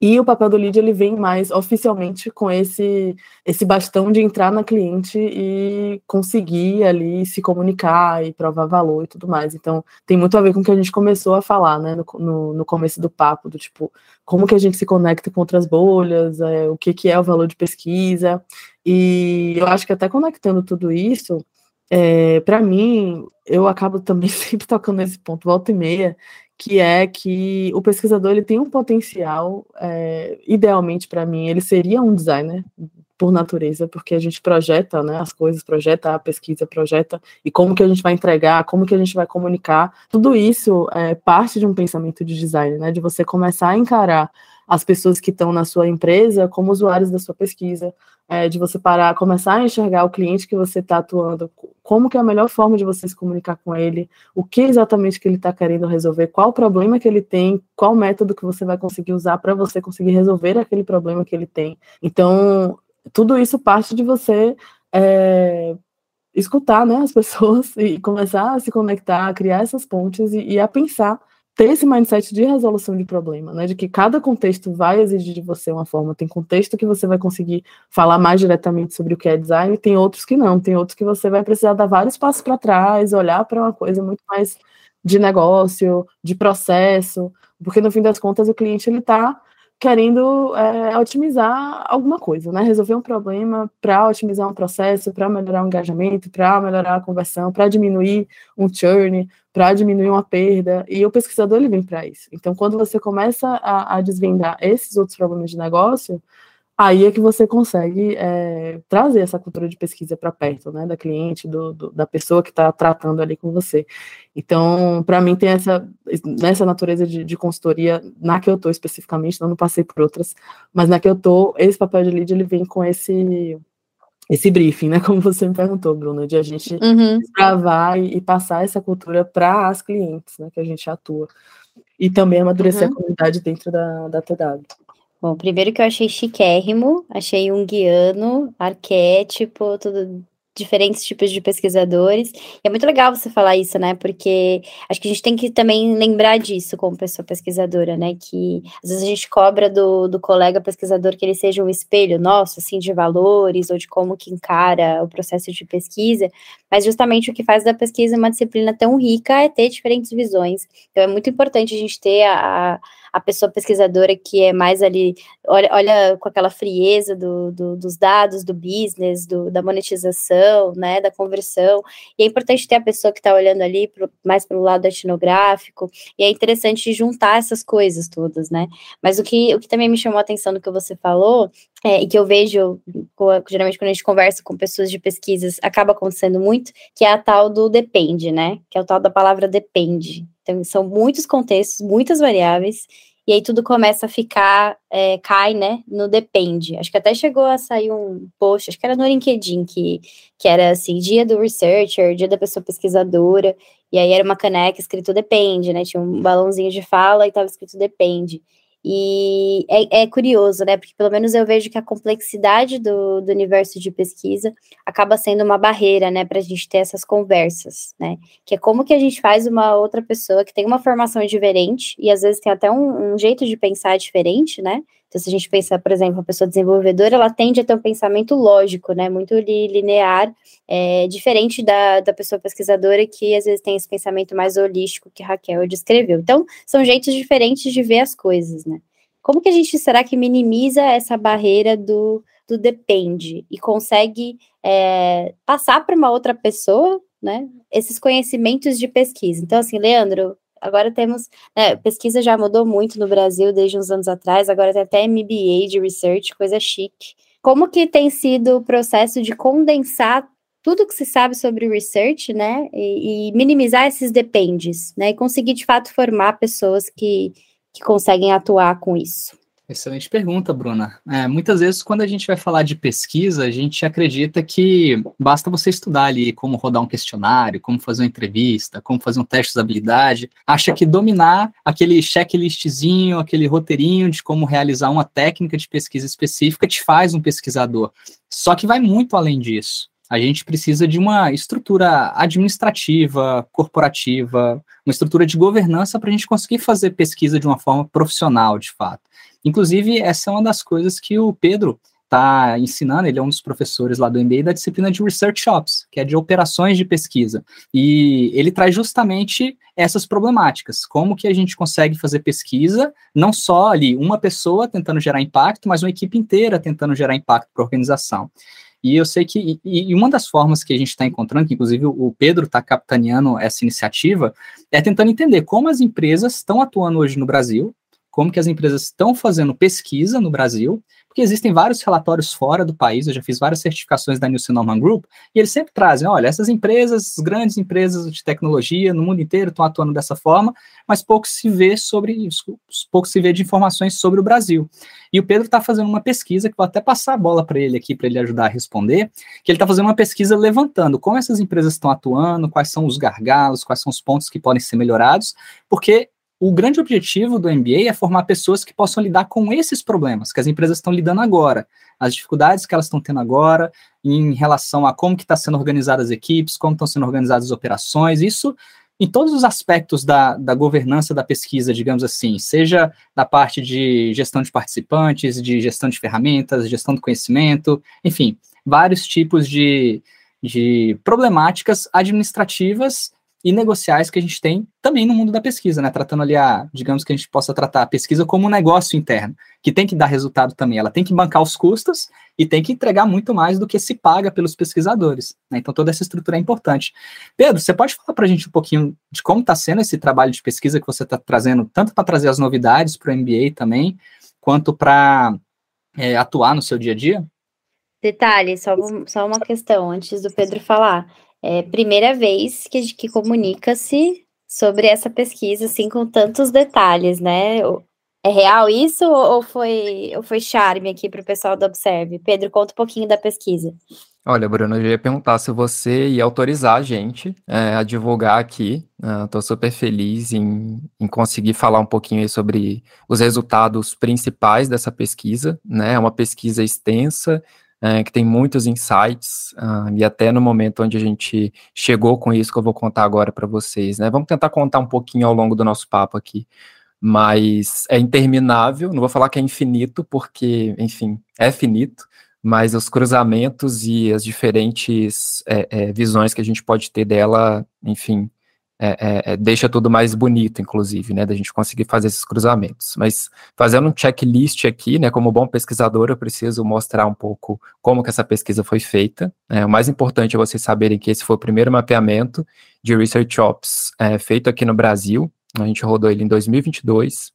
e o papel do lead ele vem mais oficialmente com esse esse bastão de entrar na cliente e conseguir ali se comunicar e provar valor e tudo mais. Então tem muito a ver com o que a gente começou a falar, né, no, no, no começo do papo, do tipo como que a gente se conecta com outras bolhas, é, o que que é o valor de pesquisa. E eu acho que até conectando tudo isso, é, para mim, eu acabo também sempre tocando nesse ponto, volta e meia, que é que o pesquisador ele tem um potencial, é, idealmente para mim, ele seria um designer por natureza, porque a gente projeta né, as coisas, projeta a pesquisa, projeta, e como que a gente vai entregar, como que a gente vai comunicar, tudo isso é parte de um pensamento de design, né, de você começar a encarar as pessoas que estão na sua empresa como usuários da sua pesquisa, é, de você parar, começar a enxergar o cliente que você está atuando, como que é a melhor forma de você se comunicar com ele, o que exatamente que ele está querendo resolver, qual problema que ele tem, qual método que você vai conseguir usar para você conseguir resolver aquele problema que ele tem. Então, tudo isso parte de você é, escutar né, as pessoas e começar a se conectar, a criar essas pontes e, e a pensar ter esse mindset de resolução de problema, né? De que cada contexto vai exigir de você uma forma. Tem contexto que você vai conseguir falar mais diretamente sobre o que é design, tem outros que não, tem outros que você vai precisar dar vários passos para trás, olhar para uma coisa muito mais de negócio, de processo, porque no fim das contas o cliente ele está querendo é, otimizar alguma coisa, né? Resolver um problema para otimizar um processo, para melhorar o engajamento, para melhorar a conversão, para diminuir um churn, para diminuir uma perda. E o pesquisador ele vem para isso. Então, quando você começa a, a desvendar esses outros problemas de negócio, aí é que você consegue é, trazer essa cultura de pesquisa para perto, né, da cliente, do, do da pessoa que está tratando ali com você. Então, para mim tem essa nessa natureza de, de, consultoria na que eu estou especificamente, não, não passei por outras, mas na que eu estou, esse papel de lead ele vem com esse esse briefing, né, como você me perguntou, Bruna, de a gente uhum. gravar e, e, passar essa cultura para as clientes, né, que a gente atua. E também amadurecer uhum. a comunidade dentro da, da TW. Bom, primeiro que eu achei chiquérrimo, achei um guiano, arquétipo, tudo diferentes tipos de pesquisadores. E é muito legal você falar isso, né? Porque acho que a gente tem que também lembrar disso como pessoa pesquisadora, né? Que às vezes a gente cobra do, do colega pesquisador que ele seja um espelho nosso, assim, de valores ou de como que encara o processo de pesquisa, mas justamente o que faz da pesquisa uma disciplina tão rica é ter diferentes visões. Então é muito importante a gente ter a a pessoa pesquisadora que é mais ali, olha, olha com aquela frieza do, do, dos dados, do business, do, da monetização, né, da conversão, e é importante ter a pessoa que está olhando ali pro, mais para o lado etnográfico, e é interessante juntar essas coisas todas, né, mas o que, o que também me chamou a atenção do que você falou, é, e que eu vejo, geralmente quando a gente conversa com pessoas de pesquisas, acaba acontecendo muito, que é a tal do depende, né, que é o tal da palavra depende, então, são muitos contextos, muitas variáveis, e aí tudo começa a ficar, é, cai, né, no depende. Acho que até chegou a sair um post, acho que era no LinkedIn, que, que era assim, dia do researcher, dia da pessoa pesquisadora, e aí era uma caneca escrito depende, né, tinha um balãozinho de fala e estava escrito depende. E é, é, curioso, né? Porque pelo menos eu vejo que a complexidade do, do universo de pesquisa acaba sendo uma barreira, né, para a gente ter essas conversas, né? Que é como que a gente faz uma outra pessoa que tem uma formação diferente e às vezes tem até um, um jeito de pensar diferente, né? Então, se a gente pensa, por exemplo, a pessoa desenvolvedora, ela tende a ter um pensamento lógico, né? Muito linear, é, diferente da, da pessoa pesquisadora, que às vezes tem esse pensamento mais holístico que Raquel descreveu. Então, são jeitos diferentes de ver as coisas, né? Como que a gente será que minimiza essa barreira do, do depende e consegue é, passar para uma outra pessoa, né? Esses conhecimentos de pesquisa. Então, assim, Leandro, agora temos, né, pesquisa já mudou muito no Brasil desde uns anos atrás, agora tem até MBA de research, coisa chique. Como que tem sido o processo de condensar tudo que se sabe sobre research, né, e, e minimizar esses dependes, né, e conseguir de fato formar pessoas que, que conseguem atuar com isso? Excelente pergunta, Bruna. É, muitas vezes, quando a gente vai falar de pesquisa, a gente acredita que basta você estudar ali como rodar um questionário, como fazer uma entrevista, como fazer um teste de habilidade. Acha que dominar aquele checklistzinho, aquele roteirinho de como realizar uma técnica de pesquisa específica te faz um pesquisador. Só que vai muito além disso. A gente precisa de uma estrutura administrativa, corporativa, uma estrutura de governança para a gente conseguir fazer pesquisa de uma forma profissional, de fato. Inclusive, essa é uma das coisas que o Pedro está ensinando, ele é um dos professores lá do MBA da disciplina de Research Ops, que é de operações de pesquisa. E ele traz justamente essas problemáticas, como que a gente consegue fazer pesquisa, não só ali uma pessoa tentando gerar impacto, mas uma equipe inteira tentando gerar impacto para a organização. E eu sei que, e, e, uma das formas que a gente está encontrando, que inclusive o Pedro está capitaneando essa iniciativa, é tentando entender como as empresas estão atuando hoje no Brasil, como que as empresas estão fazendo pesquisa no Brasil, porque existem vários relatórios fora do país, eu já fiz várias certificações da Nielsen Norman Group, e eles sempre trazem, olha, essas empresas, grandes empresas de tecnologia no mundo inteiro estão atuando dessa forma, mas pouco se vê sobre isso, pouco se vê de informações sobre o Brasil. E o Pedro está fazendo uma pesquisa, que vou até passar a bola para ele aqui, para ele ajudar a responder, que ele está fazendo uma pesquisa levantando como essas empresas estão atuando, quais são os gargalos, quais são os pontos que podem ser melhorados, porque o grande objetivo do MBA é formar pessoas que possam lidar com esses problemas que as empresas estão lidando agora, as dificuldades que elas estão tendo agora em relação a como que está sendo organizadas as equipes, como estão sendo organizadas as operações, isso em todos os aspectos da, da governança da pesquisa, digamos assim, seja da parte de gestão de participantes, de gestão de ferramentas, gestão do conhecimento, enfim, vários tipos de, de problemáticas administrativas e negociais que a gente tem também no mundo da pesquisa, né? Tratando ali a, digamos que a gente possa tratar a pesquisa como um negócio interno, que tem que dar resultado também. Ela tem que bancar os custos e tem que entregar muito mais do que se paga pelos pesquisadores. Né? Então toda essa estrutura é importante. Pedro, você pode falar para a gente um pouquinho de como está sendo esse trabalho de pesquisa que você está trazendo, tanto para trazer as novidades para o MBA também, quanto para é, atuar no seu dia a dia? Detalhe, só, só uma questão antes do Pedro falar é primeira vez que, que comunica-se sobre essa pesquisa, assim, com tantos detalhes, né? É real isso ou foi, ou foi charme aqui para o pessoal do Observe? Pedro, conta um pouquinho da pesquisa. Olha, Bruno, eu ia perguntar se você ia autorizar a gente é, a divulgar aqui. Estou uh, super feliz em, em conseguir falar um pouquinho sobre os resultados principais dessa pesquisa. Né? É uma pesquisa extensa, é, que tem muitos insights, uh, e até no momento onde a gente chegou com isso que eu vou contar agora para vocês, né? Vamos tentar contar um pouquinho ao longo do nosso papo aqui, mas é interminável, não vou falar que é infinito, porque, enfim, é finito, mas os cruzamentos e as diferentes é, é, visões que a gente pode ter dela, enfim, é, é, é, deixa tudo mais bonito, inclusive, né, da gente conseguir fazer esses cruzamentos. Mas fazendo um checklist aqui, né, como bom pesquisador, eu preciso mostrar um pouco como que essa pesquisa foi feita. É, o mais importante é vocês saberem que esse foi o primeiro mapeamento de Research Ops é, feito aqui no Brasil. A gente rodou ele em 2022.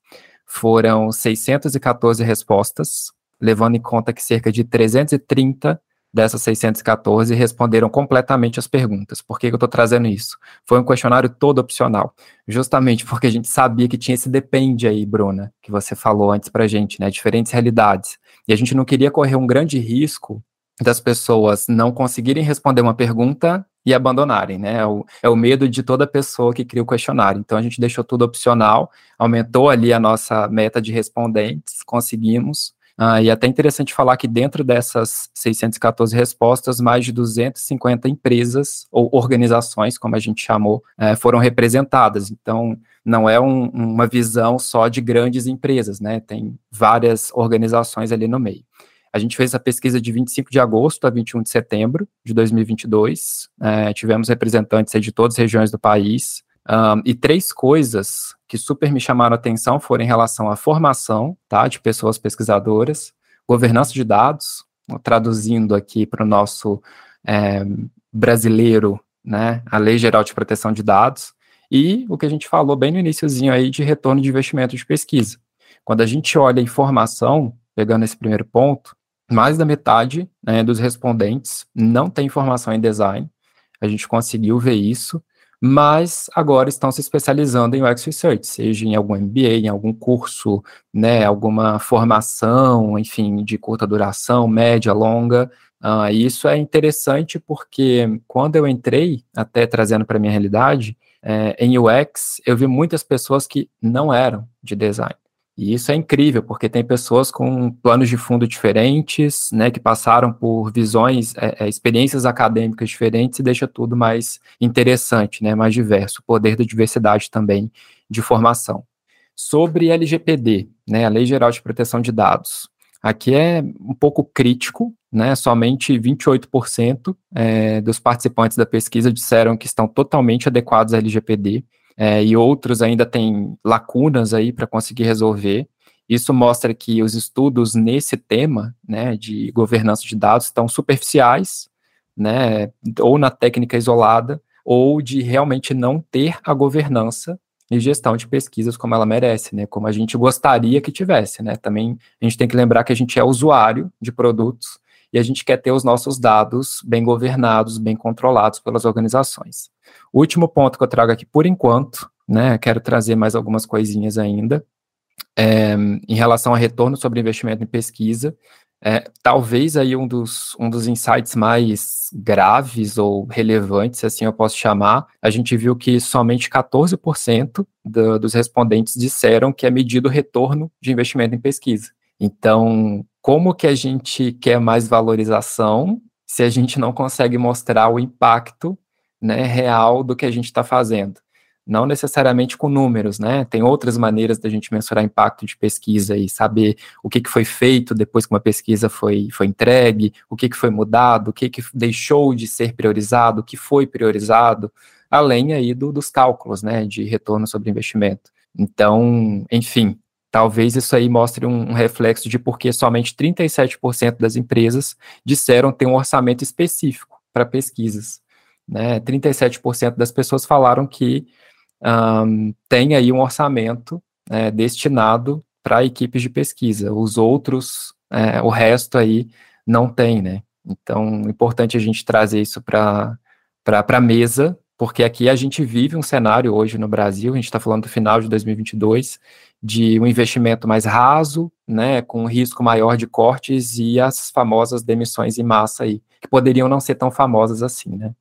Foram 614 respostas, levando em conta que cerca de 330 dessas 614 responderam completamente as perguntas. Por que, eu estou trazendo isso? Foi um questionário todo opcional, justamente porque a gente sabia que tinha esse depende aí, Bruna, que você falou antes para a gente, né? Diferentes realidades. E a gente não queria correr um grande risco das pessoas não conseguirem responder uma pergunta e abandonarem, né? É o, é o medo de toda pessoa que cria o questionário. Então a gente deixou tudo opcional, aumentou ali a nossa meta de respondentes, conseguimos. Ah, e é até interessante falar que dentro dessas 614 respostas, mais de 250 empresas ou organizações, como a gente chamou, eh, foram representadas. Então, não é um, uma visão só de grandes empresas, né? Tem várias organizações ali no meio. A gente fez essa pesquisa de 25 de agosto a 21 de setembro de 2022. É, tivemos representantes de todas as regiões do país. Um, e três coisas que super me chamaram a atenção foram em relação à formação tá, de pessoas pesquisadoras, governança de dados, traduzindo aqui para o nosso é, brasileiro, né, a Lei Geral de Proteção de Dados, e o que a gente falou bem no iníciozinho aí de retorno de investimento de pesquisa. Quando a gente olha a informação, pegando esse primeiro ponto, mais da metade né, dos respondentes não tem formação em design. A gente conseguiu ver isso, mas agora estão se especializando em UX Research, seja em algum MBA, em algum curso, né, alguma formação, enfim, de curta duração, média, longa. Uh, isso é interessante porque quando eu entrei, até trazendo para a minha realidade, é, em UX, eu vi muitas pessoas que não eram de design. E isso é incrível, porque tem pessoas com planos de fundo diferentes, né, que passaram por visões, é, é, experiências acadêmicas diferentes e deixa tudo mais interessante, né, mais diverso, o poder da diversidade também de formação. Sobre LGPD, né, a Lei Geral de Proteção de Dados, aqui é um pouco crítico, né, somente 28% é, dos participantes da pesquisa disseram que estão totalmente adequados à LGPD, é, e outros ainda têm lacunas aí para conseguir resolver. Isso mostra que os estudos nesse tema, né, de governança de dados, estão superficiais, né, ou na técnica isolada, ou de realmente não ter a governança e gestão de pesquisas como ela merece, né, como a gente gostaria que tivesse, né. Também a gente tem que lembrar que a gente é usuário de produtos e a gente quer ter os nossos dados bem governados, bem controlados pelas organizações. O último ponto que eu trago aqui por enquanto, né, quero trazer mais algumas coisinhas ainda, é, em relação a retorno sobre investimento em pesquisa, é, talvez aí um dos, um dos insights mais graves ou relevantes, assim eu posso chamar, a gente viu que somente 14% do, dos respondentes disseram que é medido o retorno de investimento em pesquisa. Então, como que a gente quer mais valorização se a gente não consegue mostrar o impacto né, real do que a gente está fazendo? Não necessariamente com números, né? Tem outras maneiras da gente mensurar impacto de pesquisa e saber o que, que foi feito depois que uma pesquisa foi, foi entregue, o que, que foi mudado, o que, que deixou de ser priorizado, o que foi priorizado, além aí do, dos cálculos, né, de retorno sobre investimento. Então, enfim, Talvez isso aí mostre um, reflexo de por que somente 37% das empresas disseram ter um orçamento específico para pesquisas. Né? 37% das pessoas falaram que um, tem aí um orçamento é, destinado para equipes de pesquisa. Os outros, é, o resto aí não tem, né? Então, é importante a gente trazer isso para a mesa, porque aqui a gente vive um cenário hoje no Brasil, a gente está falando do final de 2022, de um investimento mais raso, né, com um risco maior de cortes e as famosas demissões em massa aí, que poderiam não ser tão famosas assim, né?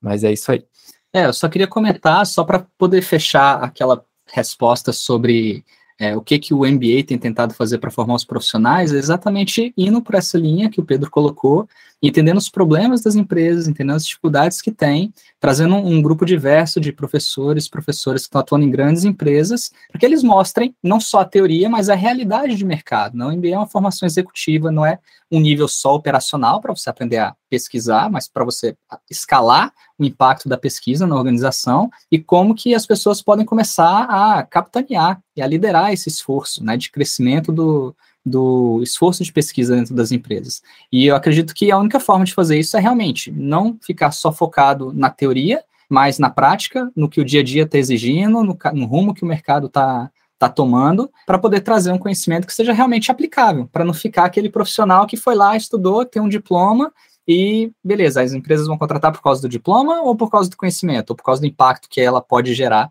Mas é isso aí. É, eu só queria comentar, só para poder fechar aquela resposta sobre é, o que, que o MBA tem tentado fazer para formar os profissionais, é exatamente indo por essa linha que o Pedro colocou, entendendo os problemas das empresas, entendendo as dificuldades que tem, trazendo um, um grupo diverso de professores, professores que estão atuando em grandes empresas, para que eles mostrem não só a teoria, mas a realidade de mercado. Não, o MBA é uma formação executiva, não é um nível só operacional para você aprender a pesquisar, mas para você escalar o impacto da pesquisa na organização e como que as pessoas podem começar a capitanear e a liderar esse esforço né, de crescimento do, do esforço de pesquisa dentro das empresas. E eu acredito que a única forma de fazer isso é realmente não ficar só focado na teoria, mas na prática, no que o dia a dia está exigindo, no, no, rumo que o mercado está tá tomando, para poder trazer um conhecimento que seja realmente aplicável, para não ficar aquele profissional que foi lá, estudou, tem um diploma e beleza, as empresas vão contratar por causa do diploma ou por causa do conhecimento, ou por causa do impacto que ela pode gerar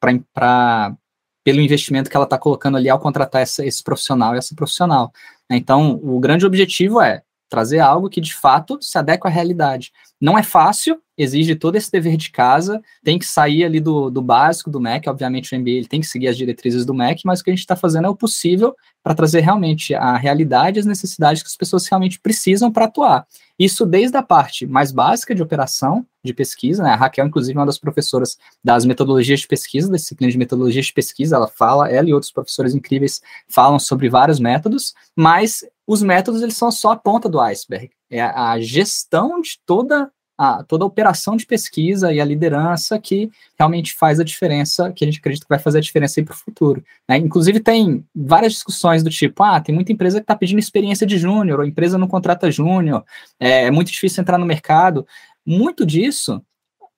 para pelo investimento que ela está colocando ali ao contratar essa, esse profissional e essa profissional. Então, o grande objetivo é trazer algo que de fato se adequa à realidade. Não é fácil, exige todo esse dever de casa, tem que sair ali do, do básico do MEC, obviamente o MBA ele tem que seguir as diretrizes do MEC, mas o que a gente está fazendo é o possível para trazer realmente a realidade as necessidades que as pessoas realmente precisam para atuar. Isso desde a parte mais básica de operação, de pesquisa, né? A Raquel, inclusive, é uma das professoras das metodologias de pesquisa, da disciplina de metodologias de pesquisa, ela fala, ela e outros professores incríveis falam sobre vários métodos, mas os métodos eles são só a ponta do iceberg. É a gestão de toda a, toda a operação de pesquisa e a liderança que realmente faz a diferença, que a gente acredita que vai fazer a diferença para o futuro. Né? Inclusive, tem várias discussões do tipo: ah, tem muita empresa que está pedindo experiência de júnior, ou a empresa não contrata júnior, é, é muito difícil entrar no mercado. Muito disso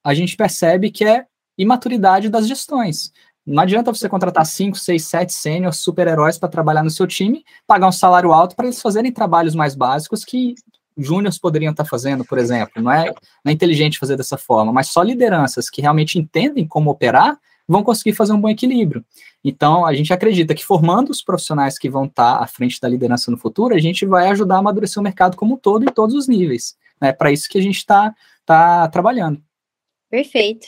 a gente percebe que é imaturidade das gestões. Não adianta você contratar 5, 6, 7 sêniores, super-heróis para trabalhar no seu time, pagar um salário alto para eles fazerem trabalhos mais básicos que júniores poderiam estar fazendo, por exemplo. Não é, não é inteligente fazer dessa forma, mas só lideranças que realmente entendem como operar vão conseguir fazer um bom equilíbrio. Então, a gente acredita que formando os profissionais que vão estar à frente da liderança no futuro, a gente vai ajudar a amadurecer o mercado como um todo, em todos os níveis. É né? para isso que a gente está tá trabalhando. Perfeito.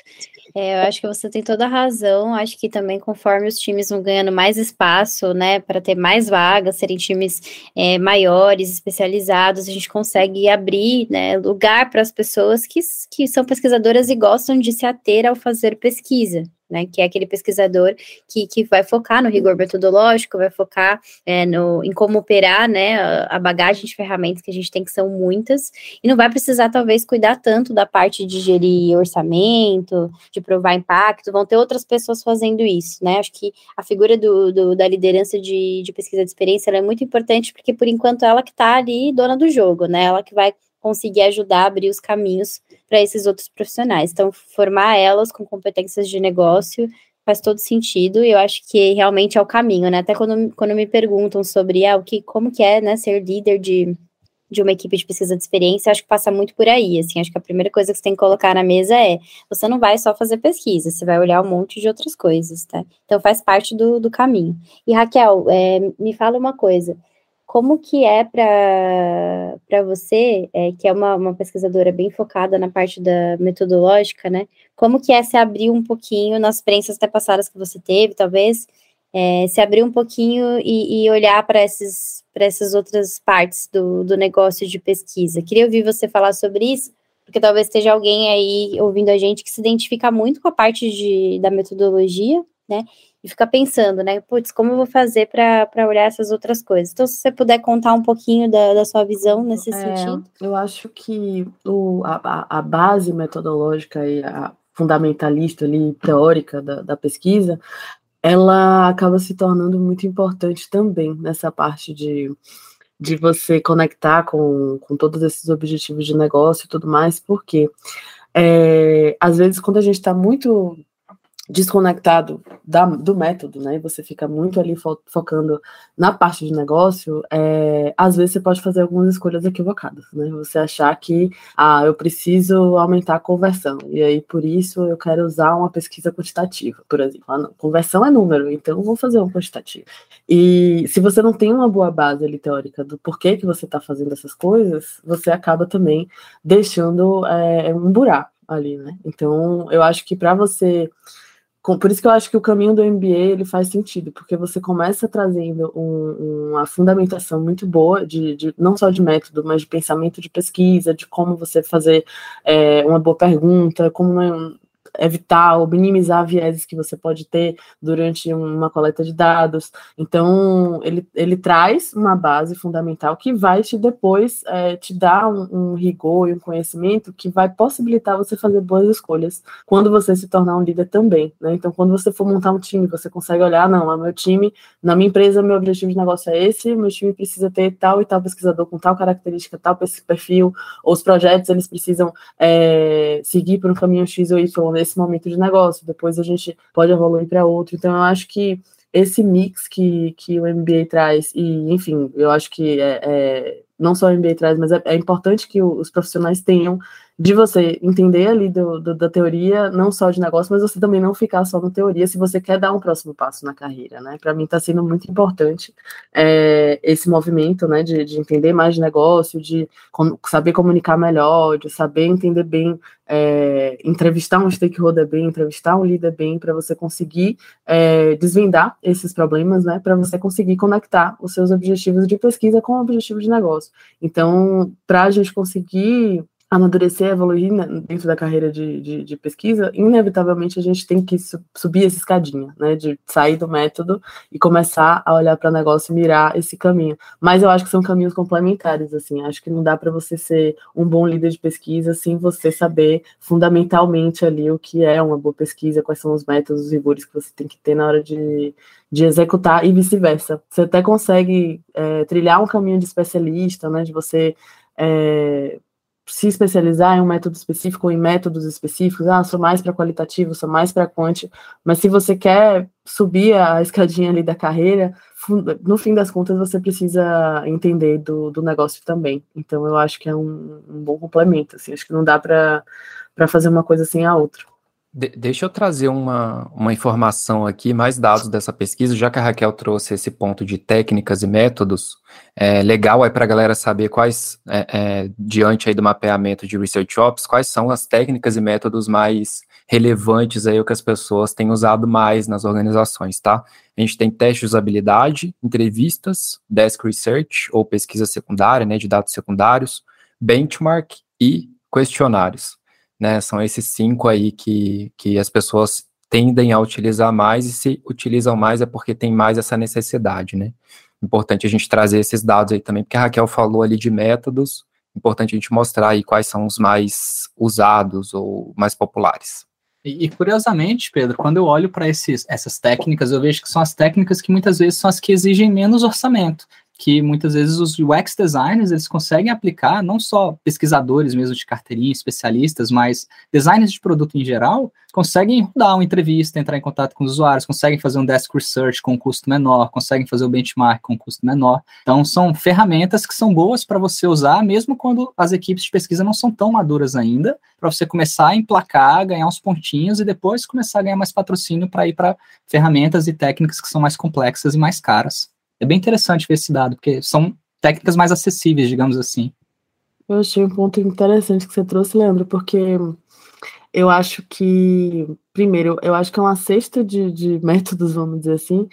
É, eu acho que você tem toda a razão. Acho que também, conforme os times vão ganhando mais espaço, né, para ter mais vagas, serem times é, maiores, especializados, a gente consegue abrir né, lugar para as pessoas que, que são pesquisadoras e gostam de se ater ao fazer pesquisa né, que é aquele pesquisador que, que vai focar no rigor metodológico, vai focar é, no, em como operar, né, a bagagem de ferramentas que a gente tem, que são muitas, e não vai precisar, talvez, cuidar tanto da parte de gerir orçamento, de provar impacto, vão ter outras pessoas fazendo isso, né, acho que a figura do, do da liderança de, de pesquisa de experiência, é muito importante, porque, por enquanto, ela que está ali, dona do jogo, né, ela que vai conseguir ajudar a abrir os caminhos para esses outros profissionais. Então, formar elas com competências de negócio faz todo sentido e eu acho que realmente é o caminho, né? Até quando, quando me perguntam sobre ah, o que, como que é né, ser líder de, de uma equipe de pesquisa de experiência, acho que passa muito por aí, assim, acho que a primeira coisa que você tem que colocar na mesa é, você não vai só fazer pesquisa, você vai olhar um monte de outras coisas, tá? Então faz parte do, do caminho. E Raquel, é, me fala uma coisa, como que é para você, é, que é uma, uma, pesquisadora bem focada na parte da metodológica, né? Como que é se abrir um pouquinho nas experiências até passadas que você teve, talvez, é, se abrir um pouquinho e, e olhar para essas outras partes do, do negócio de pesquisa. Queria ouvir você falar sobre isso, porque talvez esteja alguém aí ouvindo a gente que se identifica muito com a parte de, da metodologia, né? E fica pensando, né? Putz, como eu vou fazer para olhar essas outras coisas? Então, se você puder contar um pouquinho da, da sua visão nesse é, sentido. Eu acho que o, a, a base metodológica e a fundamentalista ali, teórica da, da pesquisa, ela acaba se tornando muito importante também nessa parte de, de você conectar com, com todos esses objetivos de negócio e tudo mais, porque é, às vezes quando a gente está muito desconectado da, do método, né? Você fica muito ali fo focando na parte de negócio, é, às vezes você pode fazer algumas escolhas equivocadas, né? Você achar que, ah, eu preciso aumentar a conversão, e aí por isso eu quero usar uma pesquisa quantitativa, por exemplo. Ah, não, conversão é número, então vou fazer um quantitativo. E se você não tem uma boa base ali teórica do porquê que você está fazendo essas coisas, você acaba também deixando é, um buraco ali, né? Então, eu acho que para você por isso que eu acho que o caminho do MBA ele faz sentido, porque você começa trazendo um, uma fundamentação muito boa de, de, não só de método, mas de pensamento de pesquisa, de como você fazer é, uma boa pergunta, como não, evitar ou minimizar vieses que você pode ter durante uma coleta de dados. Então, ele, ele traz uma base fundamental que vai te depois é, te dar um, um, rigor e um conhecimento que vai possibilitar você fazer boas escolhas quando você se tornar um líder também. Né? Então, quando você for montar um time, você consegue olhar, não, meu time, na minha empresa, meu objetivo de negócio é esse, meu time precisa ter tal e tal pesquisador com tal característica, tal perfil, ou os projetos, eles precisam é, seguir por um caminho X ou Y nesse momento de negócio, depois a gente pode evoluir para outro. Então, eu acho que esse mix que, que o MBA traz, e enfim, eu acho que é, é não só o MBA traz, mas é, é importante que os profissionais tenham de você entender ali do, do, da teoria, não só de negócio, mas você também não ficar só na teoria se você quer dar um próximo passo na carreira, né? Para mim está sendo muito importante é, esse movimento, né, de, de, entender mais de negócio, de com, saber comunicar melhor, de saber entender bem, é, entrevistar um stakeholder bem, entrevistar um líder bem, para você conseguir é, desvendar esses problemas, né? Para você conseguir conectar os seus objetivos de pesquisa com o objetivo de negócio. Então, para a gente conseguir amadurecer, evoluir dentro da carreira de, de, de, pesquisa, inevitavelmente a gente tem que subir essa escadinha, né, de sair do método e começar a olhar para o negócio e mirar esse caminho. Mas eu acho que são caminhos complementares, assim, acho que não dá para você ser um bom líder de pesquisa sem você saber fundamentalmente ali o que é uma boa pesquisa, quais são os métodos, os rigores que você tem que ter na hora de, de executar e vice-versa. Você até consegue é, trilhar um caminho de especialista, né, de você é, se especializar em um método específico ou em métodos específicos, ah, sou mais para qualitativo, sou mais para quant, mas se você quer subir a escadinha ali da carreira, no fim das contas você precisa entender do, do negócio também. Então eu acho que é um, um bom complemento, assim, acho que não dá para fazer uma coisa sem a outra. De deixa eu trazer uma, uma informação aqui, mais dados dessa pesquisa, já que a Raquel trouxe esse ponto de técnicas e métodos, é legal aí para a galera saber quais, é, é, diante aí do mapeamento de Research Ops, quais são as técnicas e métodos mais relevantes aí que as pessoas têm usado mais nas organizações, tá? A gente tem teste de usabilidade, entrevistas, desk research ou pesquisa secundária, né, de dados secundários, benchmark e questionários né? São esses cinco aí que, que as pessoas tendem a utilizar mais, e se utilizam mais é porque tem mais essa necessidade, né? Importante a gente trazer esses dados aí também, porque a Raquel falou ali de métodos, importante a gente mostrar aí quais são os mais usados ou mais populares. E, e curiosamente, Pedro, quando eu olho para essas técnicas, eu vejo que são as técnicas que muitas vezes são as que exigem menos orçamento que muitas vezes os UX designers eles conseguem aplicar, não só pesquisadores mesmo de carteirinha, especialistas, mas designers de produto em geral, conseguem rodar uma entrevista, entrar em contato com os usuários, conseguem fazer um desk research com um custo menor, conseguem fazer o benchmark com um custo menor. Então, são ferramentas que são boas para você usar, mesmo quando as equipes de pesquisa não são tão maduras ainda, para você começar a emplacar, ganhar uns pontinhos e depois começar a ganhar mais patrocínio para ir para ferramentas e técnicas que são mais complexas e mais caras. É bem interessante ver esse dado, porque são técnicas mais acessíveis, digamos assim. Eu achei um ponto interessante que você trouxe, Leandro, porque eu acho que, primeiro, eu acho que é uma cesta de, de métodos, vamos dizer assim,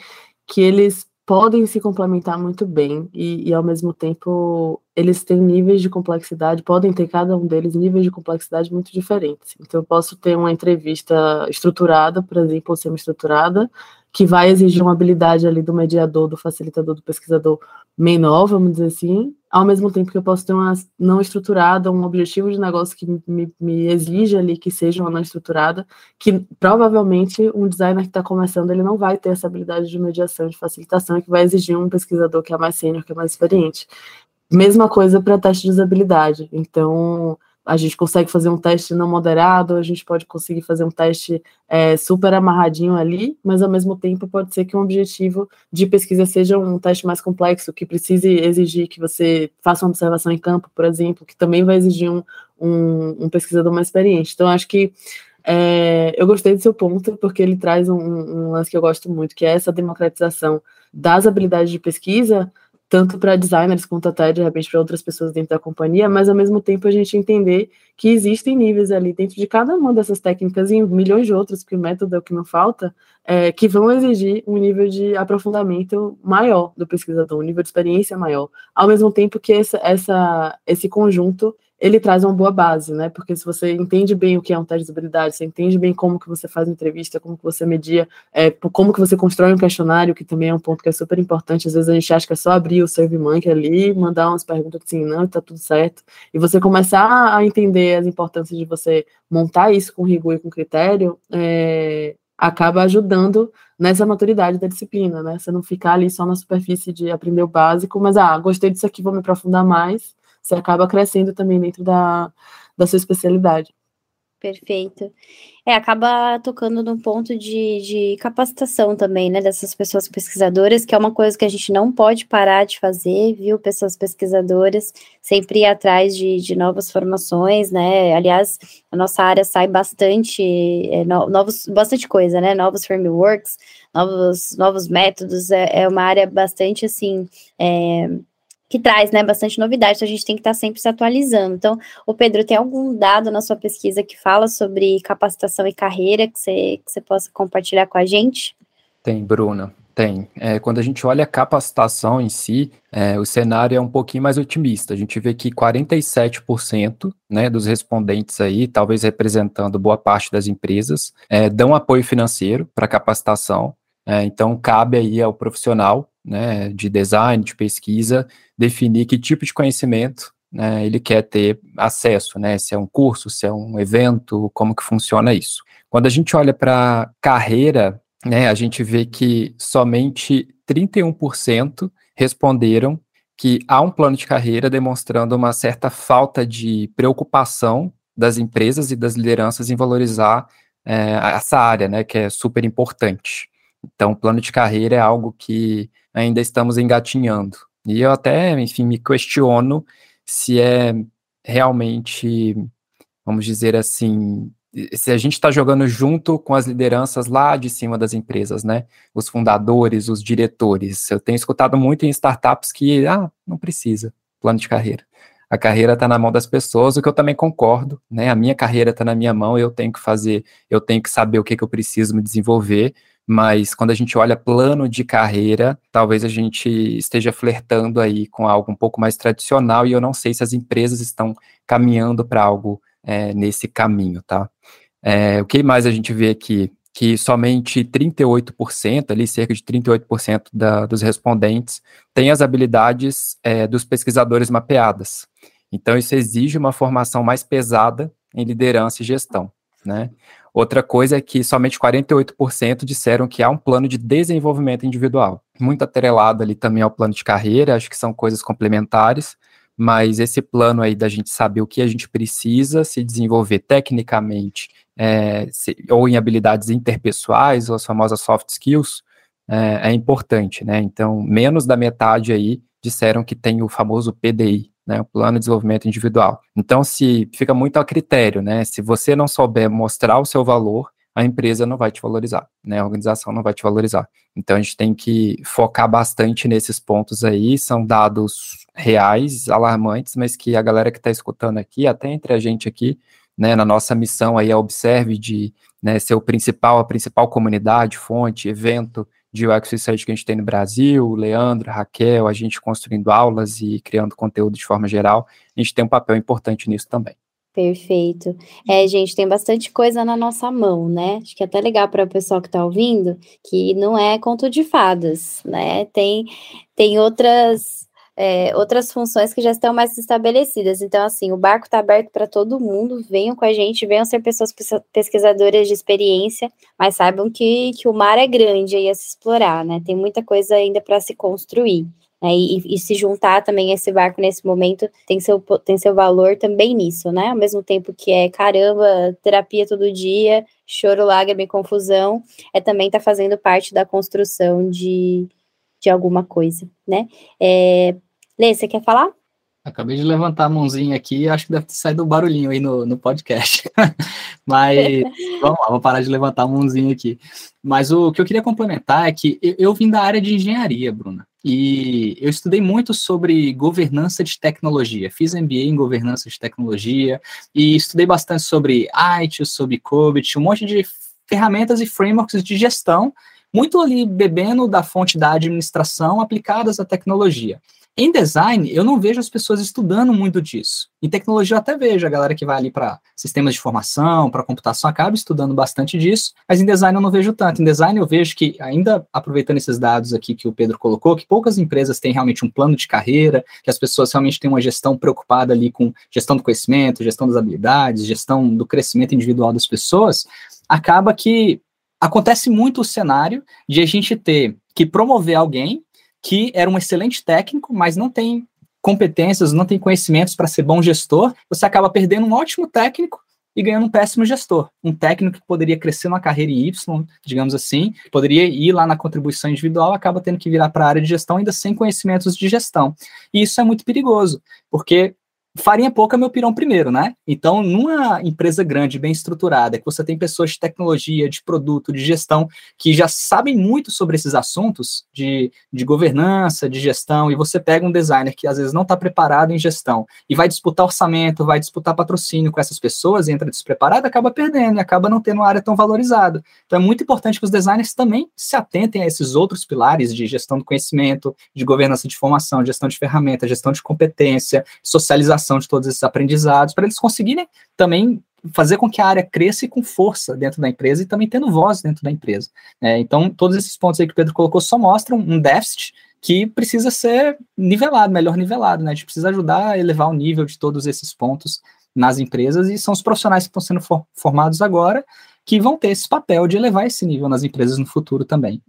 que eles podem se complementar muito bem e, e, ao mesmo tempo eles têm níveis de complexidade, podem ter cada um deles níveis de complexidade muito diferentes. Então eu posso ter uma entrevista estruturada, por exemplo, semi-estruturada, que vai exigir uma habilidade ali do mediador, do facilitador, do pesquisador menor, vamos dizer assim, ao mesmo tempo que eu posso ter uma não estruturada, um objetivo de negócio que me, me exige ali que seja uma não estruturada, que provavelmente um designer que está começando, ele não vai ter essa habilidade de mediação, de facilitação, que vai exigir um pesquisador que é mais sênior, que é mais experiente. Mesma coisa para teste de usabilidade. Então, a gente consegue fazer um teste não moderado, a gente pode conseguir fazer um teste é, super amarradinho ali, mas ao mesmo tempo pode ser que um objetivo de pesquisa seja um teste mais complexo, que precise exigir que você faça uma observação em campo, por exemplo, que também vai exigir um, um, um pesquisador mais experiente. Então, acho que é, eu gostei do seu ponto, porque ele traz um, um lance que eu gosto muito, que é essa democratização das habilidades de pesquisa, tanto para designers quanto até de repente para outras pessoas dentro da companhia, mas ao mesmo tempo a gente entender que existem níveis ali dentro de cada uma dessas técnicas e milhões de outras, porque o método é o que não falta, é, que vão exigir um nível de aprofundamento maior do pesquisador, um nível de experiência maior, ao mesmo tempo que essa, essa, esse conjunto ele traz uma boa base, né? Porque se você entende bem o que é um teste de habilidade, você entende bem como que você faz uma entrevista, como que você media, é, como que você constrói um questionário, que também é um ponto que é super importante. Às vezes a gente acha que é só abrir o SurveyMonkey ali, mandar umas perguntas assim, não, tá tudo certo. E você começar a entender as importâncias de você montar isso com rigor e com critério, é, acaba ajudando nessa maturidade da disciplina, né? Você não ficar ali só na superfície de aprender o básico, mas, ah, gostei disso aqui, vou me aprofundar mais você acaba crescendo também dentro da, da sua especialidade. Perfeito. É, acaba tocando no ponto de, de capacitação também, né, dessas pessoas pesquisadoras, que é uma coisa que a gente não pode parar de fazer, viu, pessoas pesquisadoras, sempre ir atrás de, de novas formações, né, aliás, a nossa área sai bastante, é, no, novos, bastante coisa, né, novos frameworks, novos, novos métodos, é, é uma área bastante, assim, é, que traz né, bastante novidade, então a gente tem que estar sempre se atualizando. Então, o Pedro, tem algum dado na sua pesquisa que fala sobre capacitação e carreira que você, que você possa compartilhar com a gente? Tem, Bruna, tem. É, quando a gente olha a capacitação em si, é, o cenário é um pouquinho mais otimista. A gente vê que 47% né, dos respondentes aí, talvez representando boa parte das empresas, é, dão apoio financeiro para capacitação. É, então, cabe aí ao profissional né, de design, de pesquisa, definir que tipo de conhecimento né, ele quer ter acesso, né, se é um curso, se é um evento, como que funciona isso. Quando a gente olha para carreira, né, a gente vê que somente 31% responderam que há um plano de carreira demonstrando uma certa falta de preocupação das empresas e das lideranças em valorizar é, essa área, né, que é super importante. Então, plano de carreira é algo que ainda estamos engatinhando. E eu até, enfim, me questiono se é realmente, vamos dizer assim, se a gente está jogando junto com as lideranças lá de cima das empresas, né? Os fundadores, os diretores. Eu tenho escutado muito em startups que, ah, não precisa plano de carreira. A carreira está na mão das pessoas, o que eu também concordo, né? A minha carreira está na minha mão, eu tenho que fazer, eu tenho que saber o que, que eu preciso me desenvolver, mas quando a gente olha plano de carreira, talvez a gente esteja flertando aí com algo um pouco mais tradicional e eu não sei se as empresas estão caminhando para algo é, nesse caminho, tá? É, o que mais a gente vê aqui? Que somente 38%, ali cerca de 38% da, dos respondentes, têm as habilidades é, dos pesquisadores mapeadas. Então, isso exige uma formação mais pesada em liderança e gestão, né? Outra coisa é que somente 48% disseram que há um plano de desenvolvimento individual. Muito atrelado ali também ao plano de carreira, acho que são coisas complementares, mas esse plano aí da gente saber o que a gente precisa se desenvolver tecnicamente é, se, ou em habilidades interpessoais, ou as famosas soft skills, é, é importante, né? Então, menos da metade aí disseram que tem o famoso PDI, né, o plano de desenvolvimento individual. Então, se fica muito a critério, né, se você não souber mostrar o seu valor, a empresa não vai te valorizar, né, a organização não vai te valorizar. Então, a gente tem que focar bastante nesses pontos aí, são dados reais, alarmantes, mas que a galera que está escutando aqui, até entre a gente aqui, né, na nossa missão aí, a Observe de né, ser o principal, a principal comunidade, fonte, evento de UX Research que a gente tem no Brasil, Leandro, Raquel, a gente construindo aulas e criando conteúdo de forma geral, a gente tem um papel importante nisso também. Perfeito. É, gente, tem bastante coisa na nossa mão, né? Acho que é até legal para o pessoal que está ouvindo, que não é conto de fadas, né? Tem, tem outras é, outras funções que já estão mais estabelecidas. Então, assim, o barco está aberto para todo mundo, venham com a gente, venham ser pessoas pesquisadoras de experiência, mas saibam que, que o mar é grande aí a se explorar, né? Tem muita coisa ainda para se construir. Né? E, e, se juntar também esse barco nesse momento tem seu, tem seu valor também nisso, né? Ao mesmo tempo que é caramba, terapia todo dia, choro, lágrima e confusão, é também tá fazendo parte da construção de, de alguma coisa, né? É, Lê, você quer falar? Acabei de levantar a mãozinha aqui acho que deve ter saído um barulhinho aí no, no podcast. Mas vamos lá, vou parar de levantar a mãozinha aqui. Mas o que eu queria complementar é que eu, eu vim da área de engenharia, Bruna. E eu estudei muito sobre governança de tecnologia. Fiz MBA em governança de tecnologia e estudei bastante sobre IT, sobre COBIT, um monte de ferramentas e frameworks de gestão, muito ali bebendo da fonte da administração aplicadas à tecnologia. Em design, eu não vejo as pessoas estudando muito disso. Em tecnologia, eu até vejo a galera que vai ali para sistemas de formação, para computação, acaba estudando bastante disso, mas em design eu não vejo tanto. Em design, eu vejo que, ainda aproveitando esses dados aqui que o Pedro colocou, que poucas empresas têm realmente um plano de carreira, que as pessoas realmente têm uma gestão preocupada ali com gestão do conhecimento, gestão das habilidades, gestão do crescimento individual das pessoas, acaba que acontece muito o cenário de a gente ter que promover alguém que era um excelente técnico, mas não tem competências, não tem conhecimentos para ser bom gestor, você acaba perdendo um ótimo técnico e ganhando um péssimo gestor, um técnico que poderia crescer numa carreira Y, digamos assim, poderia ir lá na contribuição individual, acaba tendo que virar para a área de gestão ainda sem conhecimentos de gestão. E isso é muito perigoso, porque farinha pouca é meu pirão primeiro, né? Então, numa empresa grande, bem estruturada, que você tem pessoas de tecnologia, de produto, de gestão, que já sabem muito sobre esses assuntos de, de governança, de gestão, e você pega um designer que às vezes não está preparado em gestão e vai disputar orçamento, vai disputar patrocínio com essas pessoas, e entra despreparado, acaba perdendo e acaba não tendo uma área tão valorizada. Então, é muito importante que os designers também se atentem a esses outros pilares de gestão do conhecimento, de governança de informação, gestão de ferramentas, gestão de competência, socialização de todos esses aprendizados, para eles conseguirem também fazer com que a área cresça com força dentro da empresa e também tendo voz dentro da empresa. É, então, todos esses pontos aí que o Pedro colocou só mostram um déficit que precisa ser nivelado, melhor nivelado, né? A gente precisa ajudar a elevar o nível de todos esses pontos nas empresas e são os profissionais que estão sendo for formados agora que vão ter esse papel de elevar esse nível nas empresas no futuro também.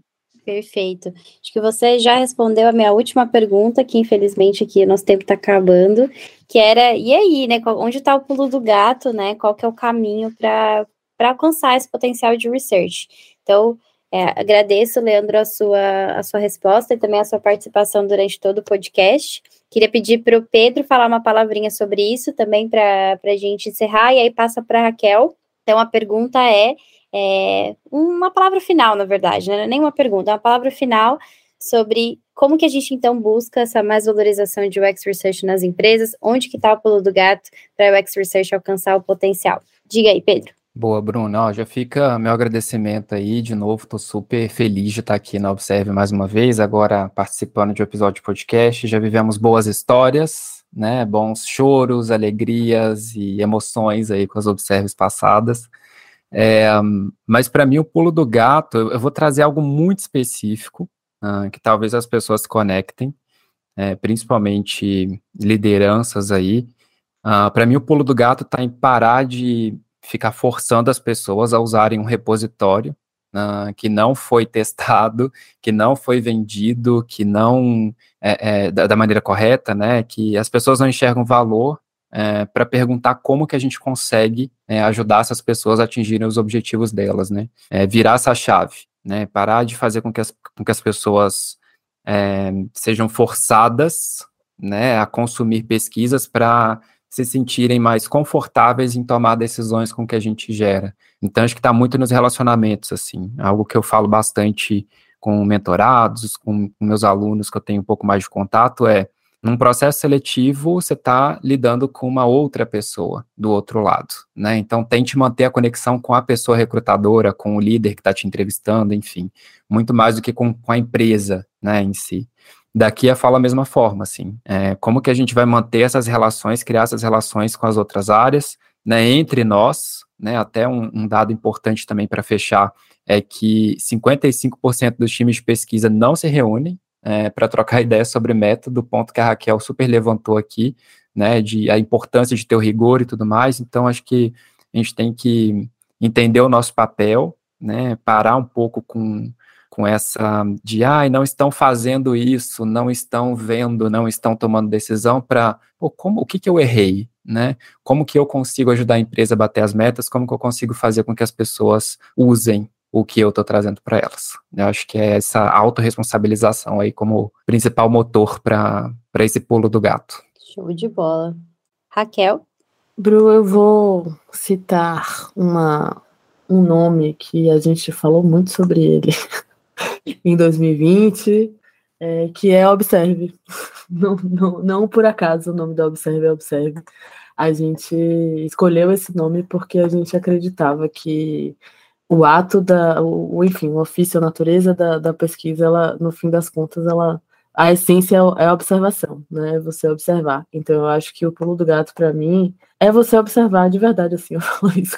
Perfeito. Acho que você já respondeu a minha última pergunta, que infelizmente aqui nosso tempo está acabando, que era, e aí, né? Onde está o pulo do gato, né? Qual que é o caminho para alcançar esse potencial de research? Então, é, agradeço, Leandro, a sua, a sua resposta e também a sua participação durante todo o podcast. Queria pedir para o Pedro falar uma palavrinha sobre isso também para a gente encerrar, e aí passa para a Raquel. Então, a pergunta é é, uma palavra final, na verdade, né? nem uma pergunta, é uma palavra final sobre como que a gente então busca essa mais valorização de UX Research nas empresas, onde que está o pulo do gato para o UX Research alcançar o potencial. Diga aí, Pedro. Boa, Bruno. Ó, já fica meu agradecimento aí, de novo, estou super feliz de estar aqui na Observe mais uma vez, agora participando de um episódio de podcast, já vivemos boas histórias, né, bons choros, alegrias e emoções aí com as Observes passadas, é, mas para mim, o pulo do gato, eu, vou trazer algo muito específico, uh, que talvez as pessoas conectem, é, principalmente lideranças aí. Uh, ah, para mim, o pulo do gato está em parar de ficar forçando as pessoas a usarem um repositório uh, que não foi testado, que não foi vendido, que não é, é, da, da, maneira correta, né? Que as pessoas não enxergam valor é, para perguntar como que a gente consegue é, ajudar essas pessoas a atingirem os objetivos delas, né? É, virar essa chave, né? Parar de fazer com que as, com que as pessoas é, sejam forçadas, né, a consumir pesquisas para se sentirem mais confortáveis em tomar decisões com que a gente gera. Então, acho que está muito nos relacionamentos, assim, algo que eu falo bastante com mentorados, com, com meus alunos que eu tenho um pouco mais de contato é num processo seletivo, você está lidando com uma outra pessoa do outro lado, né? Então, tente manter a conexão com a pessoa recrutadora, com o líder que está te entrevistando, enfim, muito mais do que com, com, a empresa, né, em si. Daqui a fala a mesma forma, assim, é, como que a gente vai manter essas relações, criar essas relações com as outras áreas, né, entre nós, né, até um, um dado importante também para fechar é que 55% dos times de pesquisa não se reúnem, é, para trocar ideias sobre método, ponto que a Raquel super levantou aqui, né, de a importância de ter o rigor e tudo mais. Então, acho que a gente tem que entender o nosso papel, né, parar um pouco com, com essa de, ai, não estão fazendo isso, não estão vendo, não estão tomando decisão para, como, o que que eu errei, né? Como que eu consigo ajudar a empresa a bater as metas? Como que eu consigo fazer com que as pessoas usem o que eu estou trazendo para elas. Eu acho que é essa autorresponsabilização aí como principal motor para esse pulo do gato. Show de bola. Raquel? Bru, eu vou citar uma, um nome que a gente falou muito sobre ele em 2020, é, que é Observe. Não, não, não por acaso o nome da Observe é Observe. A gente escolheu esse nome porque a gente acreditava que o ato da, o, enfim, o ofício, a natureza da, da pesquisa, ela, no fim das contas, ela, a essência é, é a observação, né? É você observar. Então, eu acho que o pulo do gato, para mim, é você observar de verdade, assim, eu falo isso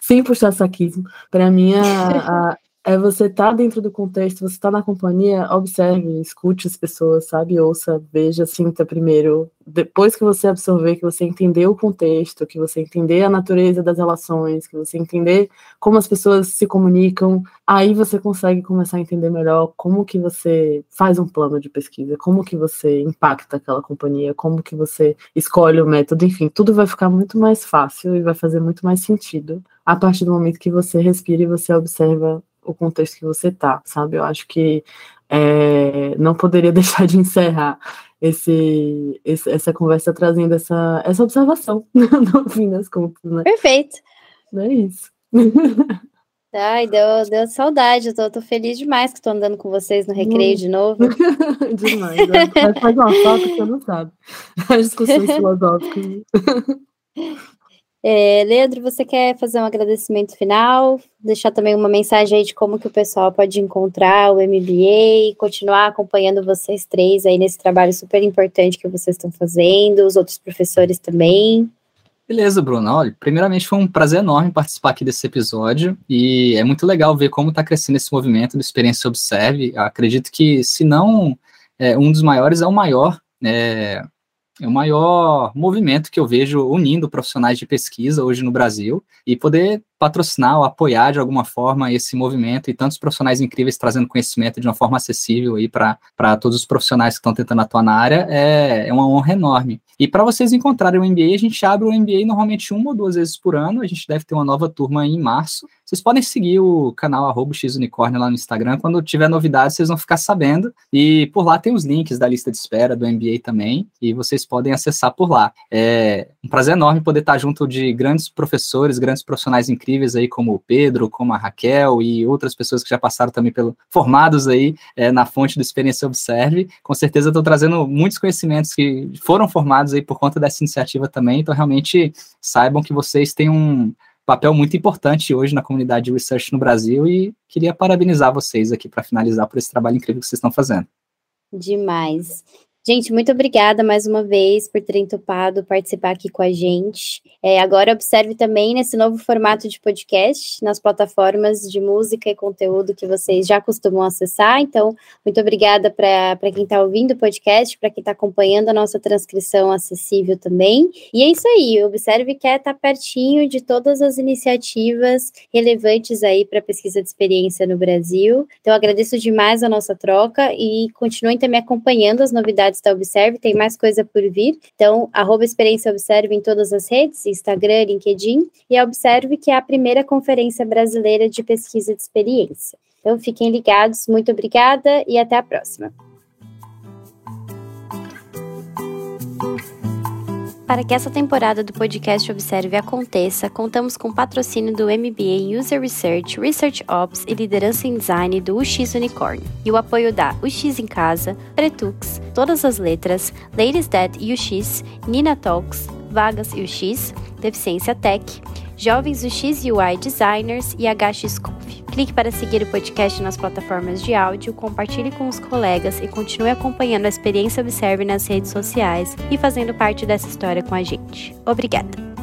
sem puxar saquismo. Para mim, a, a, é você tá dentro do contexto, você está na companhia, observe, escute as pessoas, sabe? Ouça, veja, sinta primeiro. Depois que você absorver, que você entender o contexto, que você entender a natureza das relações, que você entender como as pessoas se comunicam, aí você consegue começar a entender melhor como que você faz um plano de pesquisa, como que você impacta aquela companhia, como que você escolhe o método, enfim, tudo vai ficar muito mais fácil e vai fazer muito mais sentido a partir do momento que você respira e você observa o contexto que você tá, sabe? Eu acho que é, não poderia deixar de encerrar esse, esse, essa conversa trazendo essa, essa observação, no fim das contas, né? Perfeito. É isso. Ai, deu, deu saudade, eu tô, tô feliz demais que estou andando com vocês no recreio hum. de novo. demais, é. faz uma falta que você não sabe. As discussões filosóficas. É, Leandro, você quer fazer um agradecimento final? Deixar também uma mensagem aí de como que o pessoal pode encontrar o MBA e continuar acompanhando vocês três aí nesse trabalho super importante que vocês estão fazendo, os outros professores também. Beleza, Bruno. Olha, primeiramente foi um prazer enorme participar aqui desse episódio e é muito legal ver como está crescendo esse movimento do Experiência Observe. Eu acredito que, se não é, um dos maiores, é o maior é, é o maior movimento que eu vejo unindo profissionais de pesquisa hoje no Brasil e poder patrocinar ou apoiar de alguma forma esse movimento e tantos profissionais incríveis trazendo conhecimento de uma forma acessível aí para todos os profissionais que estão tentando atuar na área é, é uma honra enorme. E para vocês encontrarem o MBA, a gente abre o MBA normalmente uma ou duas vezes por ano, a gente deve ter uma nova turma em março. Vocês podem seguir o canal xunicórnio lá no Instagram, quando tiver novidades vocês vão ficar sabendo, e por lá tem os links da lista de espera do MBA também, e vocês podem acessar por lá. É um prazer enorme poder estar junto de grandes professores, grandes profissionais incríveis, incríveis aí, como o Pedro, como a Raquel e outras pessoas que já passaram também pelo formados aí é, na fonte do Experiência Observe. Com certeza estou trazendo muitos conhecimentos que foram formados aí por conta dessa iniciativa também. Então, realmente, saibam que vocês têm um papel muito importante hoje na comunidade de research no Brasil e queria parabenizar vocês aqui para finalizar por esse trabalho incrível que vocês estão fazendo. Demais. Gente, muito obrigada mais uma vez por terem topado participar aqui com a gente. É, agora observe também nesse novo formato de podcast nas plataformas de música e conteúdo que vocês já costumam acessar. Então, muito obrigada para quem está ouvindo o podcast, para quem está acompanhando a nossa transcrição acessível também. E é isso aí, observe quer estar tá pertinho de todas as iniciativas relevantes aí para pesquisa de experiência no Brasil. Então, agradeço demais a nossa troca e continuem também acompanhando as novidades da Observe, tem mais coisa por vir. Então, arroba Experiência Observe em todas as redes, Instagram, LinkedIn, e Observe, que é a primeira conferência brasileira de pesquisa de experiência. Então, fiquem ligados, muito obrigada e até a próxima. Para que essa temporada do podcast Observe aconteça, contamos com o patrocínio do MBA em User Research, Research Ops e Liderança em Design do UX Unicorn. E o apoio da UX em Casa, Pretux, Todas as Letras, Ladies Dead UX, Nina Talks, Vagas UX, Deficiência Tech, Jovens UX UI Designers e HX Conf. Clique para seguir o podcast nas plataformas de áudio, compartilhe com os colegas e continue acompanhando a experiência Observe nas redes sociais e fazendo parte dessa história com a gente. Obrigada!